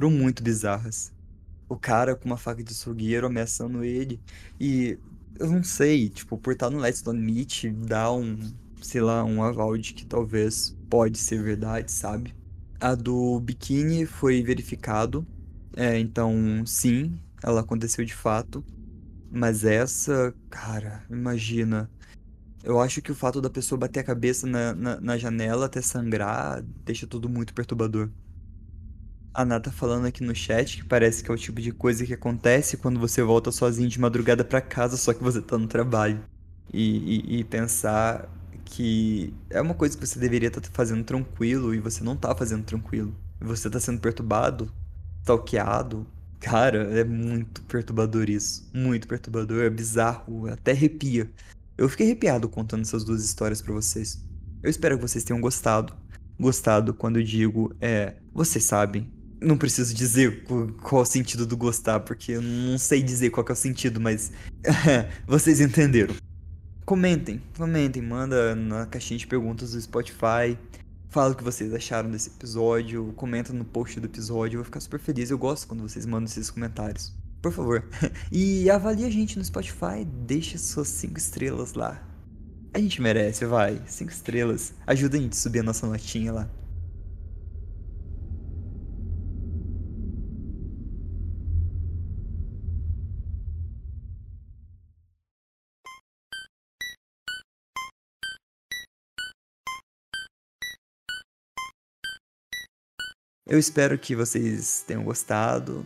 Speaker 1: Foram muito bizarras. O cara com uma faca de açougueiro ameaçando ele. E eu não sei, tipo, por estar no Let's Don't Meet, dá um, sei lá, um aval de que talvez pode ser verdade, sabe? A do biquíni foi verificado é, então, sim, ela aconteceu de fato. Mas essa, cara, imagina. Eu acho que o fato da pessoa bater a cabeça na, na, na janela até sangrar deixa tudo muito perturbador. A Nata tá falando aqui no chat que parece que é o tipo de coisa que acontece quando você volta sozinho de madrugada pra casa, só que você tá no trabalho. E, e, e pensar que é uma coisa que você deveria estar tá fazendo tranquilo e você não tá fazendo tranquilo. Você tá sendo perturbado stalkeado. Cara, é muito perturbador isso. Muito perturbador, é bizarro, até arrepia. Eu fiquei arrepiado contando essas duas histórias para vocês. Eu espero que vocês tenham gostado. Gostado quando eu digo é, vocês sabem. Não preciso dizer qual o sentido do gostar, porque eu não sei dizer qual é o sentido, mas *laughs* vocês entenderam. Comentem, comentem, manda na caixinha de perguntas do Spotify. Fala o que vocês acharam desse episódio, comenta no post do episódio, eu vou ficar super feliz. Eu gosto quando vocês mandam esses comentários. Por favor. *laughs* E avalie a gente no Spotify, deixa suas 5 estrelas lá. A gente merece, vai. 5 estrelas. Ajuda a gente a subir a nossa notinha lá. Eu espero que vocês tenham gostado.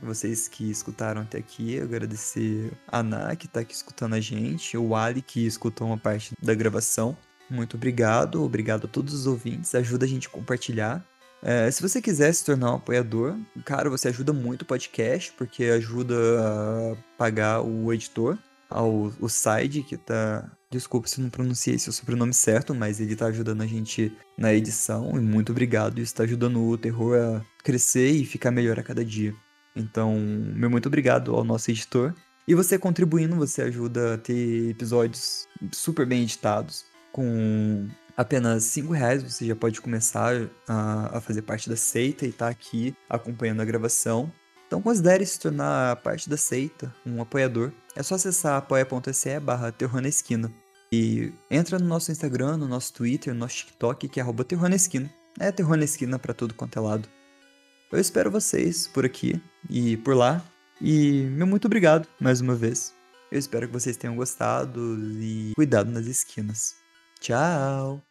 Speaker 1: Vocês que escutaram até aqui, agradecer a Ana, que está aqui escutando a gente, o Ali, que escutou uma parte da gravação. Muito obrigado, obrigado a todos os ouvintes, ajuda a gente a compartilhar. É, se você quiser se tornar um apoiador, cara, você ajuda muito o podcast, porque ajuda a pagar o editor, ao o Side, que tá Desculpa se não pronunciei seu sobrenome certo, mas ele tá ajudando a gente na edição e muito obrigado. Isso tá ajudando o terror a crescer e ficar melhor a cada dia. Então, meu muito obrigado ao nosso editor. E você contribuindo, você ajuda a ter episódios super bem editados. Com apenas 5 reais você já pode começar a, a fazer parte da seita e tá aqui acompanhando a gravação. Então considere se tornar parte da seita, um apoiador. É só acessar apoia.se barra Terror na Esquina. E entra no nosso Instagram, no nosso Twitter, no nosso TikTok, que é arroba Terror na Esquina. É Terror na Esquina pra tudo quanto é lado. Eu espero vocês por aqui e por lá. E meu muito obrigado mais uma vez. Eu espero que vocês tenham gostado e cuidado nas esquinas. Tchau!